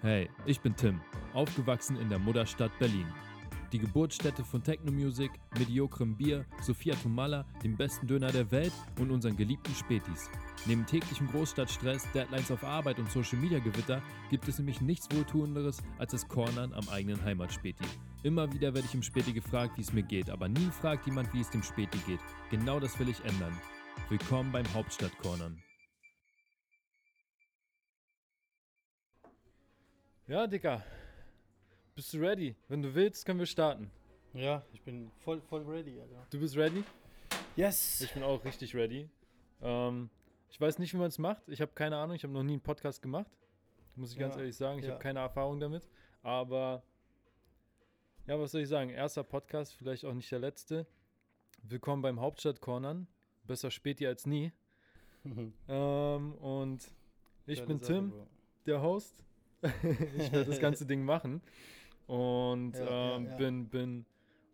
Hey, ich bin Tim, aufgewachsen in der Mutterstadt Berlin. Die Geburtsstätte von Techno-Music, mediokrem Bier, Sophia Tomala, dem besten Döner der Welt und unseren geliebten Spätis. Neben täglichem Großstadtstress, Deadlines auf Arbeit und Social-Media-Gewitter gibt es nämlich nichts Wohltuenderes als das Cornern am eigenen Heimatspäti. Immer wieder werde ich im Späti gefragt, wie es mir geht, aber nie fragt jemand, wie es dem Späti geht. Genau das will ich ändern. Willkommen beim Hauptstadt-Cornern. Ja, Dicker. Bist du ready? Wenn du willst, können wir starten. Ja, ich bin voll, voll ready, Alter. Du bist ready? Yes! Ich bin auch richtig ready. Ähm, ich weiß nicht, wie man es macht. Ich habe keine Ahnung. Ich habe noch nie einen Podcast gemacht. Muss ich ganz Ja, ehrlich sagen. Ich ja. habe keine Erfahrung damit. Aber ja, was soll ich sagen? Erster Podcast, vielleicht auch nicht der letzte. Willkommen beim Hauptstadt Cornern. Besser spät als nie. Ähm, und ich Geile bin Sache, Tim, Bro. der Host. ich werde das ganze Ding machen. Und Ja, ja, ähm, ja. Bin, bin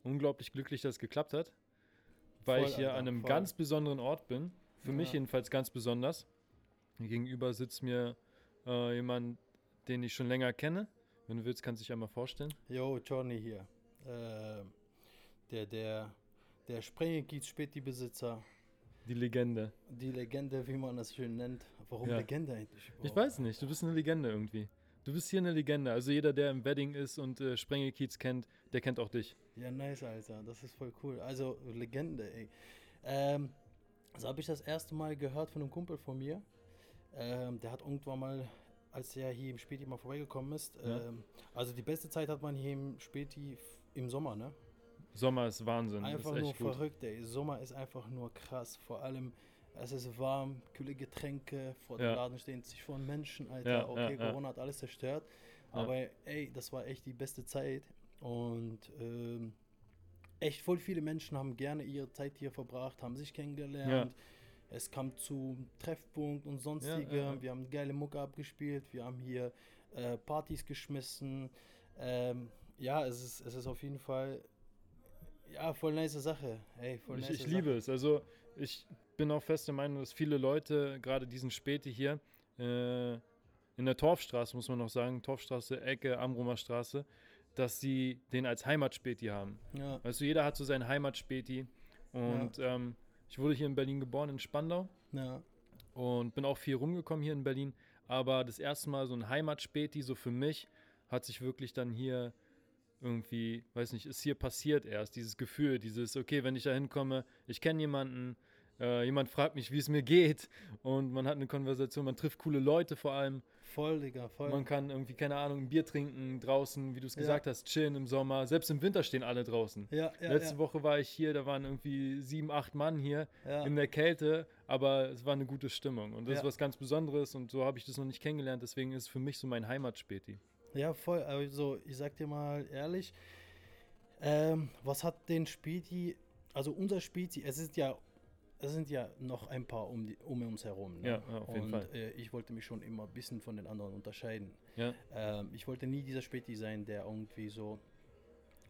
unglaublich glücklich, dass es geklappt hat. Weil Voll, ich hier Alter, an einem voll. ganz besonderen Ort bin. Für mich Ja. jedenfalls ganz besonders. Hier gegenüber sitzt mir äh, jemand, den ich schon länger kenne. Wenn du willst, kannst du dich einmal vorstellen. Yo, Johnny hier. Ähm, der, der, der Sprengekiez Späti-Besitzer. Die Legende. Die Legende, wie man das schön nennt. Warum Ja. Legende eigentlich? Ich Bro? weiß nicht, du bist eine Legende irgendwie. Du bist hier eine Legende. Also jeder, der im Wedding ist und äh, Sprengekiez kennt, der kennt auch dich. Ja, nice, Alter. Das ist voll cool. Also, Legende, ey. Ähm, so habe ich das erste Mal gehört von einem Kumpel von mir. Ähm, der hat irgendwann mal, als er hier im Späti mal vorbeigekommen ist, Ja. ähm, also die beste Zeit hat man hier im Späti im Sommer, ne? Sommer ist Wahnsinn. Einfach ist nur gut. verrückt, ey. Sommer ist einfach nur krass. Vor allem, es ist warm, kühle Getränke, vor dem Ja. Laden stehen sich von Menschen, Alter. Ja, okay, ja. Corona hat alles zerstört. Aber ey, das war echt die beste Zeit. Und ähm, echt voll viele Menschen haben gerne ihre Zeit hier verbracht, haben sich kennengelernt. Es kam zu Treffpunkt und ja. Wir haben geile Mucke abgespielt. Wir haben hier äh, Partys geschmissen. Ähm, ja, es ist, es ist auf jeden Fall ja, voll nice Sache. Ey, voll Ich, nice ich liebe es. Also ich bin auch fest der Meinung, dass viele Leute, gerade diesen Späti hier, äh, in der Torfstraße, muss man noch sagen, Torfstraße, Ecke, Amrumer Straße, dass sie den als Heimatspäti haben. Ja, Weißt du, jeder hat so seinen Heimatspäti. Und ähm, ich wurde hier in Berlin geboren, in Spandau. ja, und bin auch viel rumgekommen hier in Berlin. Aber das erste Mal so ein Heimatspäti, so für mich, hat sich wirklich dann hier irgendwie, weiß nicht, ist hier passiert erst, dieses Gefühl, dieses, okay, wenn ich da hinkomme, ich kenne jemanden, äh, jemand fragt mich, wie es mir geht und man hat eine Konversation, man trifft coole Leute vor allem, voll, Digga, voll. man kann irgendwie, keine Ahnung, ein Bier trinken draußen, wie du es Ja. gesagt hast, chillen im Sommer, selbst im Winter stehen alle draußen. ja, ja, Letzte ja, Woche war ich hier, da waren irgendwie sieben, acht Mann hier ja. in der Kälte, aber es war eine gute Stimmung. Und das Ja. ist was ganz Besonderes und so habe ich das noch nicht kennengelernt. Deswegen ist es für mich so mein Heimatspäti. ja, voll. Also, ich sag dir mal ehrlich, ähm, was hat den Späti, also unser Späti, es ist ja, es sind ja noch ein paar um, die, um uns herum. Ne? Ja, auf jeden Und Fall. Äh, ich wollte mich schon immer ein bisschen von den anderen unterscheiden. Ja, Ähm, ich wollte nie dieser Späti sein, der irgendwie so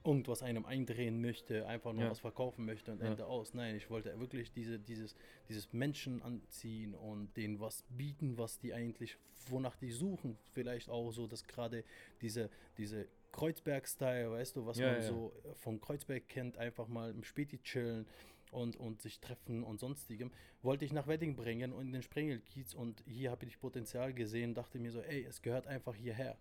irgendwas einem eindrehen möchte, einfach nur Ja. was verkaufen möchte und Ja. Ende aus. Nein, ich wollte wirklich diese, dieses, dieses Menschen anziehen und denen was bieten, was die eigentlich, wonach die suchen. Vielleicht auch so, dass gerade diese, diese Kreuzberg-Style, weißt du, was Ja, man so von Kreuzberg kennt, einfach mal im Späti chillen und, und sich treffen und sonstigem, wollte ich nach Wedding bringen und in den Sprengelkiez und hier habe ich Potenzial gesehen, dachte mir so, ey, es gehört einfach hierher.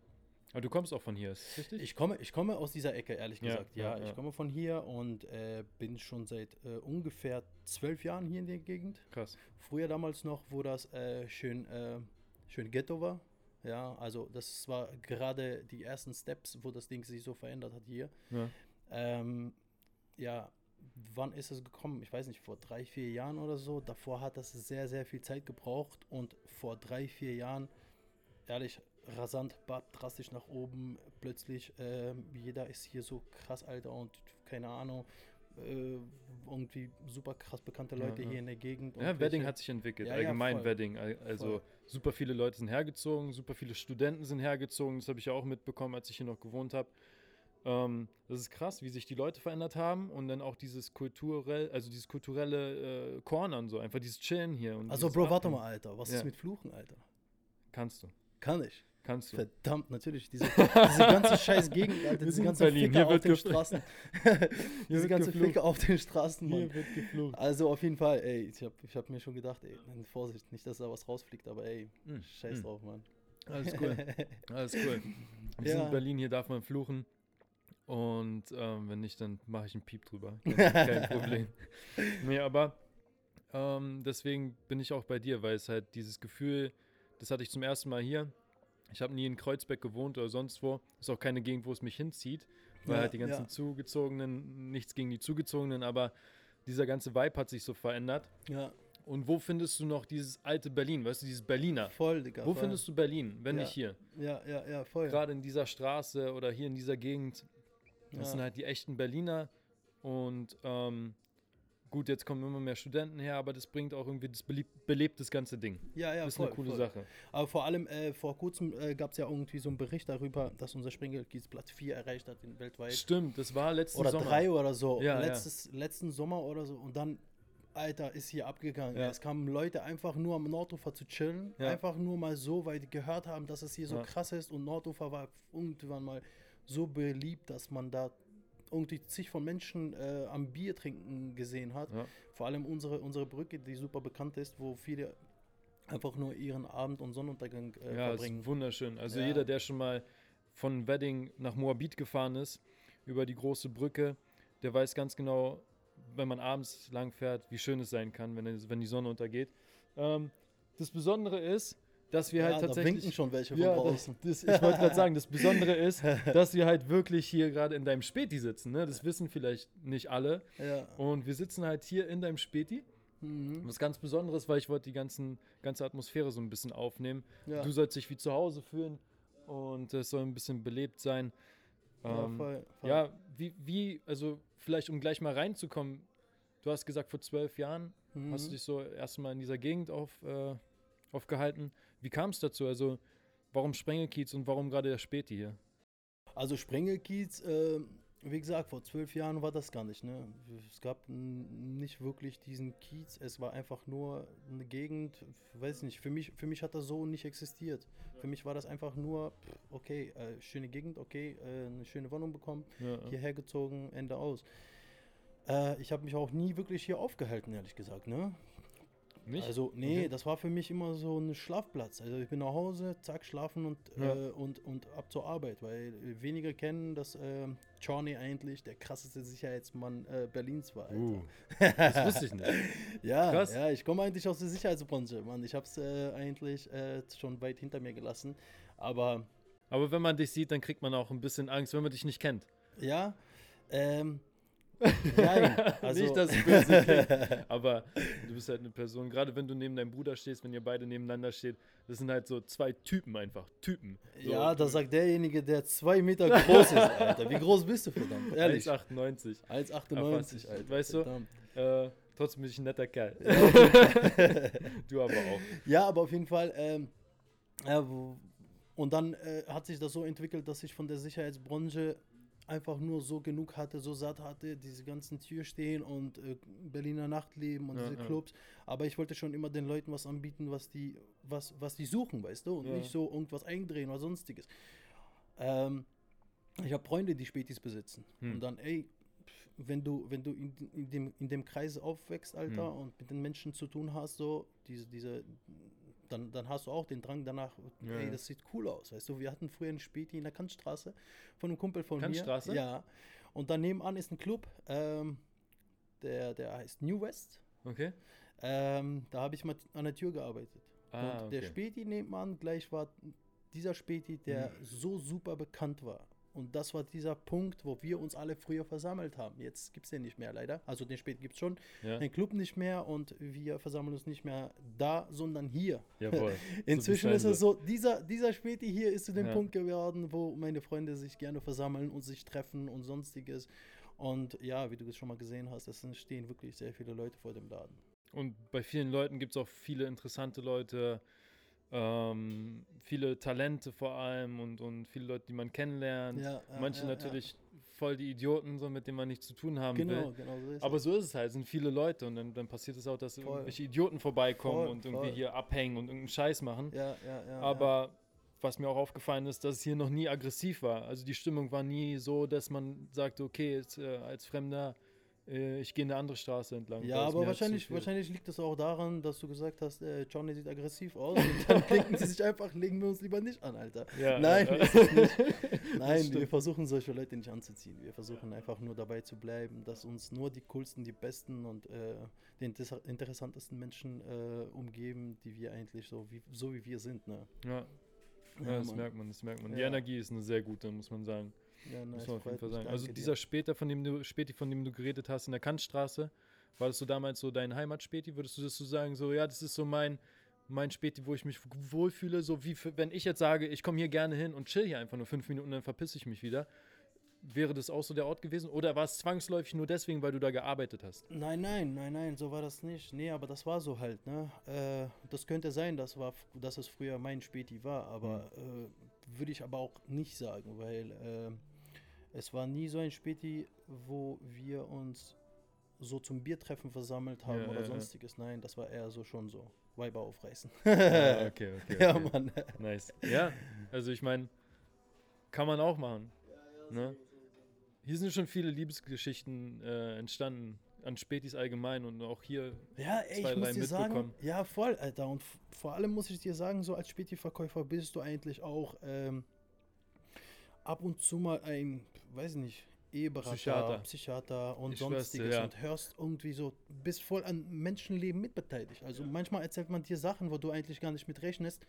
aber du kommst auch von hier, ist das richtig? Ich komme, ich komme aus dieser Ecke, ehrlich Ja, gesagt. Ja, ja, ja. ich komme von hier und äh, bin schon seit äh, ungefähr zwölf Jahren hier in der Gegend. Krass. Früher damals noch, wo das äh, schön, äh, schön Ghetto war. Ja, also das war gerade die ersten Steps, wo das Ding sich so verändert hat hier. Ja. Ähm, ja, wann ist es gekommen? Ich weiß nicht, vor drei, vier Jahren oder so. Davor hat das sehr, sehr viel Zeit gebraucht und vor drei, vier Jahren, ehrlich, rasant, drastisch nach oben. Plötzlich, ähm, jeder ist hier so krass, Alter, und keine Ahnung, äh, irgendwie super krass bekannte Ja, Leute ja. hier in der Gegend. Ja, Wedding hat sich entwickelt, Ja, ja, allgemein. Wedding. Al- Also Voll. super viele Leute sind hergezogen, super viele Studenten sind hergezogen. Das habe ich ja auch mitbekommen, als ich hier noch gewohnt habe. Ähm, das ist krass, wie sich die Leute verändert haben und dann auch dieses kulturell, also dieses kulturelle äh, Cornern so, einfach dieses Chillen hier. Und Also, Bro, warte mal, Alter. Was Ja. ist mit Fluchen, Alter? Kannst du. Kann ich. Kannst du. Verdammt, natürlich. Diese, diese ganze scheiß Gegend, Alter, diese sind ganze Berlin, Ficker auf den Straßen. Diese ganze geflucht. Ficker auf den Straßen, Mann. Hier wird geflucht. Also auf jeden Fall, ey, ich hab, ich hab mir schon gedacht, ey, Vorsicht, nicht, dass da was rausfliegt, aber ey, Hm, scheiß hm. drauf, Mann. Alles cool. Alles cool. Wir sind Ja. in Berlin, hier darf man fluchen. Und ähm, wenn nicht, dann mache ich einen Piep drüber. Kein, kein Problem. Nee, aber ähm, deswegen bin ich auch bei dir, weil es halt dieses Gefühl, das hatte ich zum ersten Mal hier. Ich habe nie in Kreuzberg gewohnt oder sonst wo. Ist auch keine Gegend, wo es mich hinzieht, weil Ja, halt die ganzen ja. Zugezogenen, nichts gegen die Zugezogenen, aber dieser ganze Vibe hat sich so verändert. Ja, Und wo findest du noch dieses alte Berlin, weißt du, dieses Berliner? voll, Digga. Wo voll. findest du Berlin, wenn Ja. nicht hier? Ja, ja, ja, voll. Gerade in dieser Straße oder hier in dieser Gegend, das Ja. sind halt die echten Berliner. Und ähm, gut, jetzt kommen immer mehr Studenten her, aber das bringt auch irgendwie, das belebt, belebt das ganze Ding. Ja, ja, das ist voll, eine coole voll. Sache. Aber vor allem, äh, vor kurzem äh, gab es ja irgendwie so einen Bericht darüber, dass unser Springgeldkiez Platz 4 erreicht hat in weltweit. Stimmt, das war letzten oder Sommer. drei oder so. Ja, ja. Letztes, Letzten Sommer oder so. Und dann, Alter, ist hier abgegangen. Ja. Es kamen Leute einfach nur am Nordufer zu chillen. Ja. Einfach nur mal so, weil die gehört haben, dass es hier so Ja. krass ist. Und Nordufer war irgendwann mal so beliebt, dass man da irgendwie zig von Menschen äh, am Bier trinken gesehen hat. Ja. Vor allem unsere, unsere Brücke, die super bekannt ist, wo viele einfach nur ihren Abend- und Sonnenuntergang äh, Ja, verbringen. ist wunderschön. Also Ja. jeder, der schon mal von Wedding nach Moabit gefahren ist, über die große Brücke, der weiß ganz genau, wenn man abends lang fährt, wie schön es sein kann, wenn, wenn die Sonne untergeht. Ähm, das Besondere ist, dass wir ja, halt da tatsächlich... winken schon welche von Ja, das, draußen. das, ich wollte gerade sagen, das Besondere ist, dass wir halt wirklich hier gerade in deinem Späti sitzen. Ne? Das wissen vielleicht nicht alle. Ja. Und wir sitzen halt hier in deinem Späti. Mhm. Was ganz Besonderes, weil ich wollte die ganzen, ganze Atmosphäre so ein bisschen aufnehmen. Ja. Du sollst dich wie zu Hause fühlen und es soll ein bisschen belebt sein. Ja, Ähm, voll, voll. ja, wie, wie, also vielleicht um gleich mal reinzukommen, du hast gesagt, vor zwölf Jahren Mhm. hast du dich so erstmal in dieser Gegend auf, äh, aufgehalten. Wie kam es dazu? Also, warum Sprengelkiez und warum gerade der Späti hier? Also Sprengelkiez, äh, wie gesagt, vor zwölf Jahren war das gar nicht. Ne? Es gab nicht wirklich diesen Kiez. Es war einfach nur eine Gegend, weiß nicht, für mich, für mich hat das so nicht existiert. Für mich war das einfach nur, okay, äh, schöne Gegend, okay, äh, eine schöne Wohnung bekommen, Ja, ja. hierher gezogen, Ende aus. Äh, ich habe mich auch nie wirklich hier aufgehalten, ehrlich gesagt. Ne? Nicht? Also, nee, Okay. das war für mich immer so ein Schlafplatz. Also, ich bin nach Hause, zack, schlafen und, Ja. äh, und, und ab zur Arbeit, weil äh, wenige kennen, dass äh, Johnny eigentlich der krasseste Sicherheitsmann äh, Berlins war. Uh, das wusste ich nicht. Ja, krass. ja, ich komme eigentlich aus der Sicherheitsbranche, Mann. Ich habe es äh, eigentlich äh, schon weit hinter mir gelassen. Aber Aber wenn man dich sieht, dann kriegt man auch ein bisschen Angst, wenn man dich nicht kennt. ja, ähm, nein, also, nicht, dass es böse klingt. Aber du bist halt eine Person, gerade wenn du neben deinem Bruder stehst, wenn ihr beide nebeneinander steht, das sind halt so zwei Typen einfach. Typen. So, ja, das sagt derjenige, der zwei Meter groß ist, Alter. Wie groß bist du verdammt? Ehrlich. 1,98. 1,98, Ach, Alter. weißt du? Äh, trotzdem bin ich ein netter Kerl. du aber auch. Ja, aber auf jeden Fall. Ähm, äh, und dann äh, hat sich das so entwickelt, dass ich von der Sicherheitsbranche einfach nur so genug hatte, so satt hatte, diese ganzen Türstehen und äh, Berliner Nachtleben und Ja, diese ja. Clubs. Aber ich wollte schon immer den Leuten was anbieten, was die, was, was die suchen, weißt du? Und Ja. nicht so irgendwas eindrehen oder sonstiges. Ähm, ich habe Freunde, die Spätis besitzen. Hm. Und dann, ey, wenn du, wenn du in, in, dem, in dem Kreis aufwächst, Alter, Hm. und mit den Menschen zu tun hast, so, diese, diese, dann, dann hast du auch den Drang danach, Ja, ey, das sieht cool aus. Weißt du, wir hatten früher einen Späti in der Kantstraße von einem Kumpel von Kantstraße? mir. Ja. Und dann nebenan ist ein Club, ähm, der, der heißt New West. Okay? Ähm, da habe ich mal an der Tür gearbeitet. Ah, und der okay. Späti nebenan gleich war dieser Späti, der Mhm. so super bekannt war. Und das war dieser Punkt, wo wir uns alle früher versammelt haben. Jetzt gibt es den nicht mehr, leider. Also den Späti gibt es schon. Ja, Den Club nicht mehr und wir versammeln uns nicht mehr da, sondern hier. jawohl. Inzwischen sein ist es so, dieser, dieser Späti hier ist zu dem Ja. Punkt geworden, wo meine Freunde sich gerne versammeln und sich treffen und sonstiges. Und ja, wie du es schon mal gesehen hast, es stehen wirklich sehr viele Leute vor dem Laden. Und bei vielen Leuten gibt es auch viele interessante Leute, ähm, viele Talente vor allem und, und viele Leute, die man kennenlernt. Ja, ja, Manche ja, natürlich voll die Idioten, so, mit denen man nichts zu tun haben Genau, will. genau so ist Aber so ist es halt, es sind viele Leute und dann, dann passiert es auch, dass Voll. irgendwelche Idioten vorbeikommen Voll, und irgendwie voll. hier abhängen und irgendeinen Scheiß machen. Aber was mir auch aufgefallen ist, dass es hier noch nie aggressiv war. Also die Stimmung war nie so, dass man sagte, okay, jetzt, äh, als Fremder ich gehe eine andere Straße entlang. Ja, aber wahrscheinlich, wahrscheinlich liegt es auch daran, dass du gesagt hast, äh, Johnny sieht aggressiv aus und dann klinken sie sich einfach, legen wir uns lieber nicht an, Alter. Ja, Nein, ja. Nein, wir versuchen solche Leute nicht anzuziehen. Wir versuchen einfach nur dabei zu bleiben, dass uns nur die coolsten, die besten und äh, die interessantesten Menschen äh, umgeben, die wir eigentlich so wie, so wie wir sind. Ne? Ja. Ja, das merkt man, das merkt man. Die Energie ist eine sehr gute, muss man sagen. Ja, nice, Muss man auf jeden Fall sagen. Also dieser Später, von dem du, Späti, von dem du geredet hast, in der Kantstraße, war das so damals so dein Heimatspäti? Würdest du das so sagen, so, ja, das ist so mein, mein Späti, wo ich mich wohlfühle, so wie für, wenn ich jetzt sage, ich komme hier gerne hin und chill hier einfach nur fünf Minuten, dann verpisse ich mich wieder. Wäre das auch so der Ort gewesen? Oder war es zwangsläufig nur deswegen, weil du da gearbeitet hast? Nein, nein, nein, nein, so war das nicht. Nee, aber das war so halt, ne? Äh, das könnte sein, dass, war, dass es früher mein Späti war, aber mhm. äh, würde ich aber auch nicht sagen, weil äh, es war nie so ein Späti, wo wir uns so zum Biertreffen versammelt haben ja, oder ja, sonstiges. Nein, das war eher so schon so. Weiber aufreißen. ah, okay, okay, okay. Ja, Mann. Nice. Ja, also ich meine, kann man auch machen. Ne? Hier sind schon viele Liebesgeschichten äh, entstanden an Spätis allgemein und auch hier ja, ey, zwei, ich muss dir sagen, ja, voll, Alter. Und vor allem muss ich dir sagen, so als Späti-Verkäufer bist du eigentlich auch ähm, ab und zu mal ein, weiß ich nicht, Eheberater, Psychiater, Psychiater und ich sonstiges ja. und hörst irgendwie so, bist voll an Menschenleben mitbeteiligt. Also ja. manchmal erzählt man dir Sachen, wo du eigentlich gar nicht mit rechnest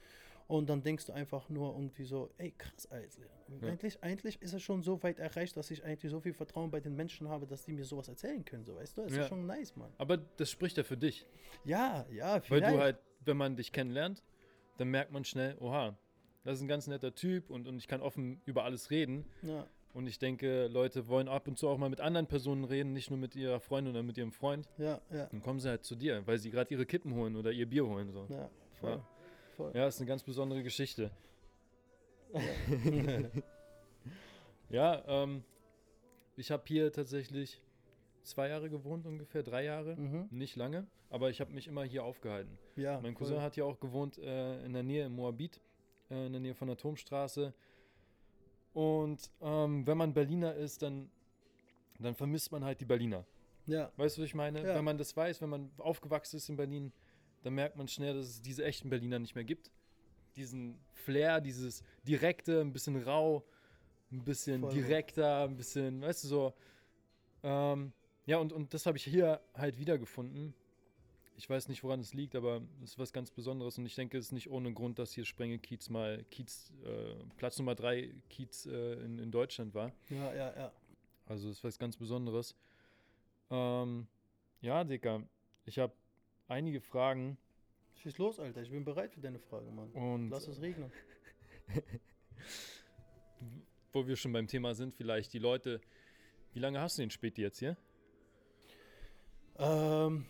und dann denkst du einfach nur irgendwie so, ey krass, Alter. Ja. Eigentlich, eigentlich ist es schon so weit erreicht, dass ich eigentlich so viel Vertrauen bei den Menschen habe, dass die mir sowas erzählen können, so weißt du? Das ist schon nice, Mann. Aber das spricht ja für dich. Ja, ja, vielleicht. Weil du halt, wenn man dich kennenlernt, dann merkt man schnell, oha, das ist ein ganz netter Typ und, und ich kann offen über alles reden. Ja. Und ich denke, Leute wollen ab und zu auch mal mit anderen Personen reden, nicht nur mit ihrer Freundin oder mit ihrem Freund. Ja, ja. Dann kommen sie halt zu dir, weil sie gerade ihre Kippen holen oder ihr Bier holen. So. Ja, voll. Ja. voll. ja, ist eine ganz besondere Geschichte. Ja, ja ähm, ich habe hier tatsächlich zwei Jahre gewohnt, ungefähr drei Jahre, mhm. nicht lange, aber ich habe mich immer hier aufgehalten. Ja, mein Cousin voll. hat hier auch gewohnt äh, in der Nähe in Moabit äh, in der Nähe von der Turmstraße. Und ähm, wenn man Berliner ist, dann, dann vermisst man halt die Berliner. Ja. Weißt du, was ich meine? Ja. Wenn man das weiß, wenn man aufgewachsen ist in Berlin, dann merkt man schnell, dass es diese echten Berliner nicht mehr gibt. Diesen Flair, dieses direkte, ein bisschen rau, ein bisschen Voll direkter, ein bisschen, weißt du, so. Ähm, ja, und, und das habe ich hier halt wiedergefunden. Ich weiß nicht, woran es liegt, aber es ist was ganz Besonderes und ich denke, es ist nicht ohne Grund, dass hier Sprenge Kiez mal Kiez, äh, Platz Nummer drei Kiez äh, in, in Deutschland war. Ja, ja, ja. Also es ist was ganz Besonderes. Ähm, ja, Dicker, ich habe einige Fragen. Schieß los, Alter, ich bin bereit für deine Frage, Mann. Und Lass es regnen. Wo wir schon beim Thema sind, vielleicht die Leute. Wie lange hast du den Späti jetzt hier? Ähm,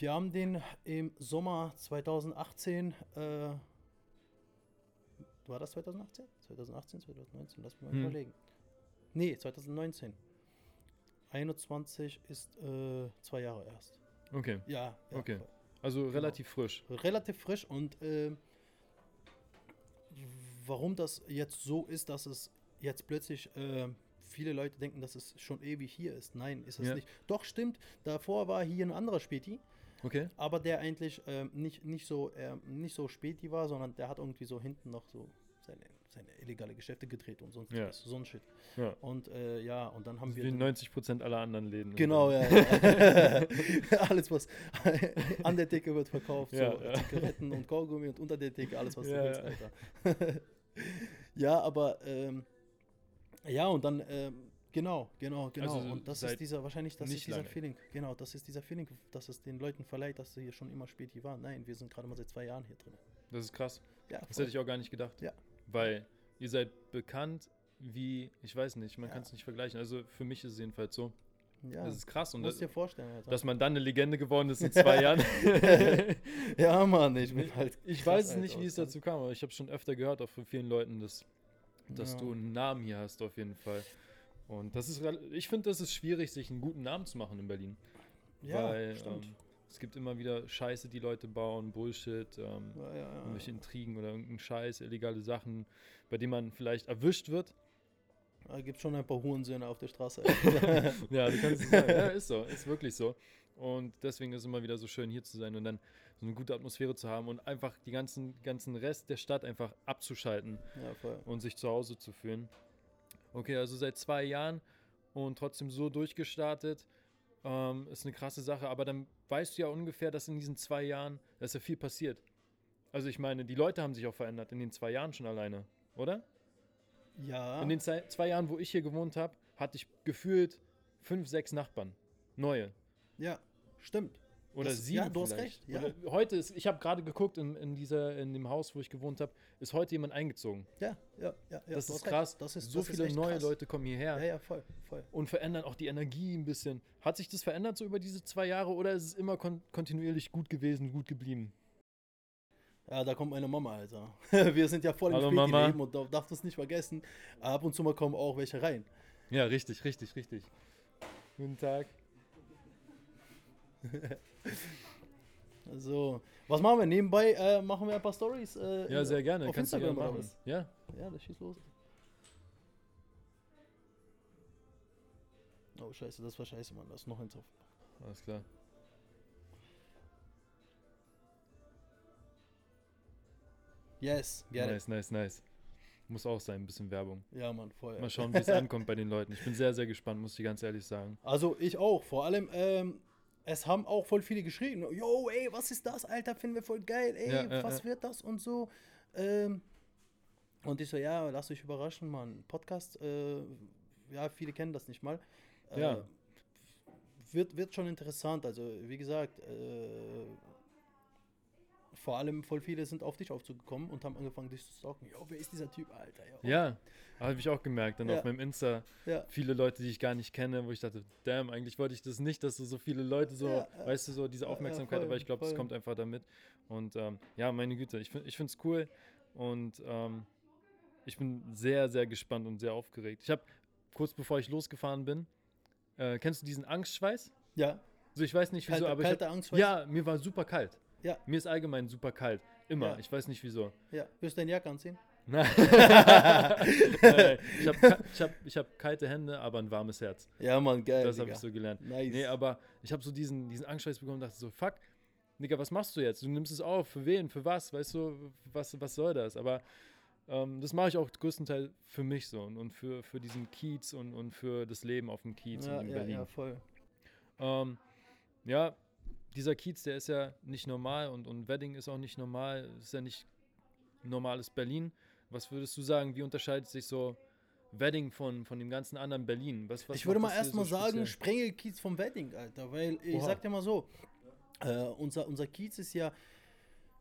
wir haben den im Sommer 2018, äh, war das 2018? 2018, 2019, lass mich mal hm. überlegen. Nee, 2019. 21 ist äh, zwei Jahre erst. Okay. Ja. ja okay. Also genau. relativ frisch. Relativ frisch und äh, warum das jetzt so ist, dass es jetzt plötzlich äh, viele Leute denken, dass es schon ewig hier ist. Nein, ist es ja. nicht. Doch, stimmt. Davor war hier ein anderer Späti. Okay. Aber der eigentlich ähm, nicht, nicht, so, äh, nicht so späti war, sondern der hat irgendwie so hinten noch so seine, seine illegale Geschäfte gedreht und sonst ja. so ein Shit. Ja. Und äh, ja, und dann haben also wir. Wie 90 Prozent aller anderen Läden. Genau, ja. ja. alles, was an der Decke wird verkauft, so. Zigaretten und Kaugummi und unter der Decke, alles, was du willst, Alter. ja, aber ähm, ja, und dann ähm, Genau, genau, genau. Also und das ist dieser, wahrscheinlich, das ist dieser lange. Feeling. Genau, das ist dieser Feeling, dass es den Leuten verleiht, dass sie hier schon immer spät hier waren. Nein, wir sind gerade mal seit zwei Jahren hier drin. Das ist krass. Ja, das hätte ich auch gar nicht gedacht. Ja. Weil ihr seid bekannt wie, ich weiß nicht, man ja. kann es nicht vergleichen. Also für mich ist es jedenfalls so. Ja. Das ist krass. Und musst dir vorstellen, Alter. Dass man dann eine Legende geworden ist in zwei Jahren. ja, Mann, ich bin halt. Ich weiß nicht, wie es dazu kam, aber ich habe schon öfter gehört, auch von vielen Leuten, dass, dass ja. du einen Namen hier hast, auf jeden Fall. Und das ist, ich finde, das ist schwierig, sich einen guten Namen zu machen in Berlin. Ja, Weil, stimmt. Ähm, Es gibt immer wieder Scheiße, die Leute bauen, Bullshit, ähm, Ja, ja, ja. irgendwelche Intrigen oder irgendeinen Scheiß, illegale Sachen, bei denen man vielleicht erwischt wird. Da gibt schon ein paar Hurensöhne auf der Straße. Ja, du kannst es sagen. Ja, ist so, ist wirklich so. Und deswegen ist es immer wieder so schön, hier zu sein und dann so eine gute Atmosphäre zu haben und einfach die ganzen, ganzen Rest der Stadt einfach abzuschalten und sich zu Hause zu fühlen. Okay, also seit zwei Jahren und trotzdem so durchgestartet. Ähm, ist eine krasse Sache, aber dann weißt du ja ungefähr, dass in diesen zwei Jahren, da ist ja viel passiert. Also ich meine, die Leute haben sich auch verändert in den zwei Jahren schon alleine, oder? Ja. In den zwei, zwei Jahren, wo ich hier gewohnt habe, hatte ich gefühlt fünf, sechs Nachbarn. Neue. ja, stimmt. Oder Das- sieben. ja, du hast vielleicht. recht, ja. Oder heute ist, ich habe gerade geguckt, in, in, dieser, in dem Haus, wo ich gewohnt habe, ist heute jemand eingezogen. Ja, ja, ja. ja das ist hast krass. Das ist, so das viele neue krass. Leute kommen hierher Ja, ja, voll, voll. und verändern auch die Energie ein bisschen. Hat sich das verändert so über diese zwei Jahre oder ist es immer kon kontinuierlich gut gewesen, gut geblieben? Ja, da kommt meine Mama, Alter. Wir sind ja voll im Hallo, Mama. Späti-Leben und da darfst du es nicht vergessen. Ab und zu mal kommen auch welche rein. Ja, richtig, richtig, richtig. Guten Tag. So, was machen wir? Nebenbei äh, machen wir ein paar Stories. Äh, Ja, sehr gerne. Auf Kannst du Instagram gerne machen. Ja, Ja, das schießt los. Oh, scheiße, das war scheiße, Mann. Da ist noch eins auf. alles klar. Yes, get nice, nice, nice. Muss auch sein, ein bisschen Werbung. Ja, Mann, voll. Mal schauen, wie es ankommt bei den Leuten. Ich bin sehr, sehr gespannt, muss ich ganz ehrlich sagen. Also ich auch. Vor allem, ähm, es haben auch voll viele geschrieben. Yo, ey, was ist das, Alter? Finden wir voll geil. Ey, Ja, was ja. wird das und so. Ähm, und ich so, ja, lasst euch überraschen, Mann. Podcast, äh, ja, viele kennen das nicht mal. Äh, Ja. Wird, wird schon interessant. Also, wie gesagt, äh, vor allem voll viele sind auf dich aufzugekommen und haben angefangen, dich zu stalken. Yo, wer ist dieser Typ, Alter? Yo. Ja, habe ich auch gemerkt. Dann Ja. auf meinem Insta Ja. viele Leute, die ich gar nicht kenne, wo ich dachte, damn, eigentlich wollte ich das nicht, dass du so viele Leute so, Ja, ja. weißt du, so diese Ja, ja, Aufmerksamkeit, voll, aber ich glaube, das voll. kommt einfach damit. Und ähm, ja, meine Güte, ich, ich finde es cool und ähm, ich bin sehr, sehr gespannt und sehr aufgeregt. Ich habe kurz bevor ich losgefahren bin, äh, kennst du diesen Angstschweiß? Ja, Also ich weiß nicht wieso, kalte, aber ich hab, kalte Angst. weißt ja, mir war super kalt. Ja. Mir ist allgemein super kalt. Immer. Ja. Ich weiß nicht wieso. Ja, willst du deine Jacke anziehen? Nein. Nein, ich habe ich hab, ich hab kalte Hände, aber ein warmes Herz. Ja, Mann, geil. Das habe ich so gelernt. Nice. Nee, aber ich habe so diesen, diesen Angstschweiß bekommen und dachte so, fuck, Digga, was machst du jetzt? Du nimmst es auf, für wen, für was, weißt du, was, was soll das? Aber ähm, das mache ich auch größtenteils für mich so und, und für, für diesen Kiez und, und für das Leben auf dem Kiez ja, und in ja, Berlin. ja, voll. Ähm, ja, dieser Kiez, der ist ja nicht normal und, und Wedding ist auch nicht normal, ist ja nicht normales Berlin. Was würdest du sagen, wie unterscheidet sich so Wedding von, von dem ganzen anderen Berlin? Was, was ich würde mal erstmal so sagen? Sprengelkiez vom Wedding, Alter. Weil ich Oha. sag dir mal so, äh, unser, unser Kiez ist ja,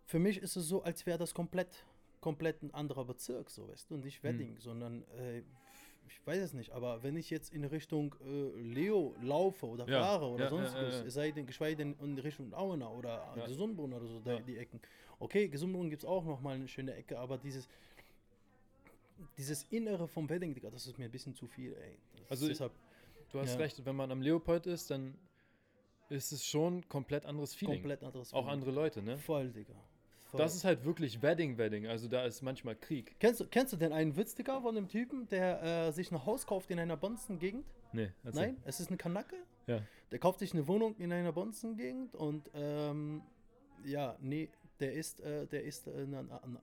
für mich ist es so, als wäre das komplett, komplett ein anderer Bezirk, so weißt du, und Hm. nicht Wedding, sondern äh, ich weiß es nicht, aber wenn ich jetzt in Richtung äh, Leo laufe oder Ja, fahre oder ja, sonst was, ja. sei denn, geschweige denn in Richtung Auener oder Ja. Gesundbrunn oder so, da, die Ecken. Okay, Gesundbrunn gibt es auch nochmal eine schöne Ecke, aber dieses, dieses Innere vom Wedding, Digga, das ist mir ein bisschen zu viel, ey. Das Also deshalb, Du hast recht, wenn man am Leopold ist, dann ist es schon komplett anderes Feeling. komplett anderes Auch Feeling. andere Leute, ne? Voll, Digga. Voll. Das ist halt wirklich Wedding, Wedding. Also da ist manchmal Krieg. kennst, du, kennst du denn einen Witz, Digga, von dem Typen, der äh, sich ein Haus kauft in einer Bonzen-Gegend? Nee, erzähl. Nein, es ist eine Kanacke. Ja. Der kauft sich eine Wohnung in einer Bonzen-Gegend und ähm, ja, nee, der ist, äh, der ist, äh, ein, ein,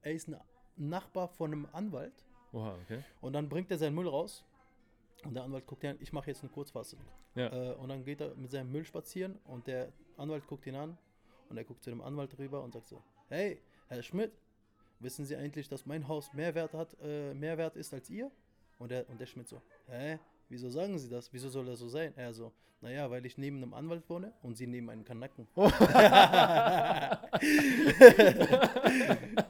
er ist ein Nachbar von einem Anwalt Oha, okay. und dann bringt er seinen Müll raus und der Anwalt guckt ihn an, ich mache jetzt eine Kurzfassung. Ja. Äh, und dann geht er mit seinem Müll spazieren und der Anwalt guckt ihn an und er guckt zu dem Anwalt rüber und sagt so, hey, Herr Schmidt, wissen Sie eigentlich, dass mein Haus mehr Wert hat, äh, mehr Wert ist als ihr? Und der, und der Schmidt so, hä? Wieso sagen Sie das? Wieso soll das so sein? Er so, naja, weil ich neben einem Anwalt wohne und Sie neben einem Kanacken.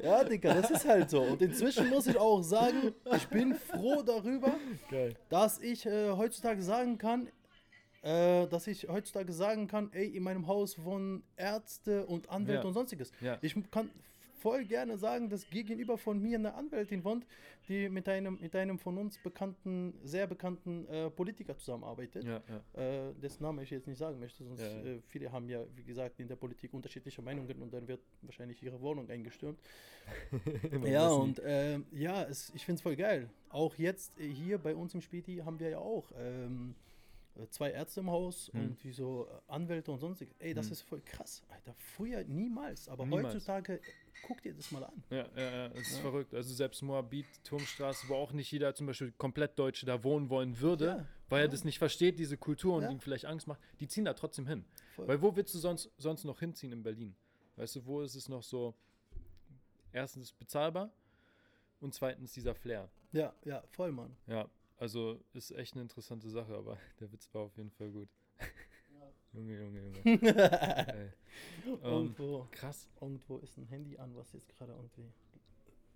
ja, Digga, das ist halt so. Und inzwischen muss ich auch sagen, ich bin froh darüber, Geil. dass ich äh, heutzutage sagen kann, äh, dass ich heutzutage sagen kann, ey, in meinem Haus wohnen Ärzte und Anwälte Ja. und sonstiges. Ja. Ich kann voll gerne sagen, dass gegenüber von mir eine Anwältin wohnt, die mit einem, mit einem von uns bekannten, sehr bekannten äh, Politiker zusammenarbeitet. Ja, ja. Äh, dessen Name ich jetzt nicht sagen möchte, sonst Ja. Äh, viele haben ja, wie gesagt, in der Politik unterschiedliche Meinungen und dann wird wahrscheinlich ihre Wohnung eingestürmt. Ja, und ähm, ja, es, ich finde es voll geil. Auch jetzt äh, hier bei uns im Späti haben wir ja auch ähm, äh, zwei Ärzte im Haus Hm. und wie so äh, Anwälte und sonstiges. Ey, das Hm. ist voll krass, Alter. Früher niemals, aber Niemals. heutzutage, guck dir das mal an. Ja, ja, ja, es ist Ja. verrückt. Also selbst Moabit, Turmstraße, wo auch nicht jeder zum Beispiel komplett Deutsche da wohnen wollen würde, Ja, weil er ja. das nicht versteht, diese Kultur und ihm vielleicht Angst macht, die ziehen da trotzdem hin. Voll. Weil wo willst du sonst, sonst noch hinziehen in Berlin? Weißt du, wo ist es noch so, erstens bezahlbar und zweitens dieser Flair. Ja, ja, voll, Mann. Ja, also ist echt eine interessante Sache, aber der Witz war auf jeden Fall gut. Junge, Junge, Junge. Ey. Ähm, irgendwo, krass. irgendwo ist ein Handy an, was jetzt gerade irgendwie.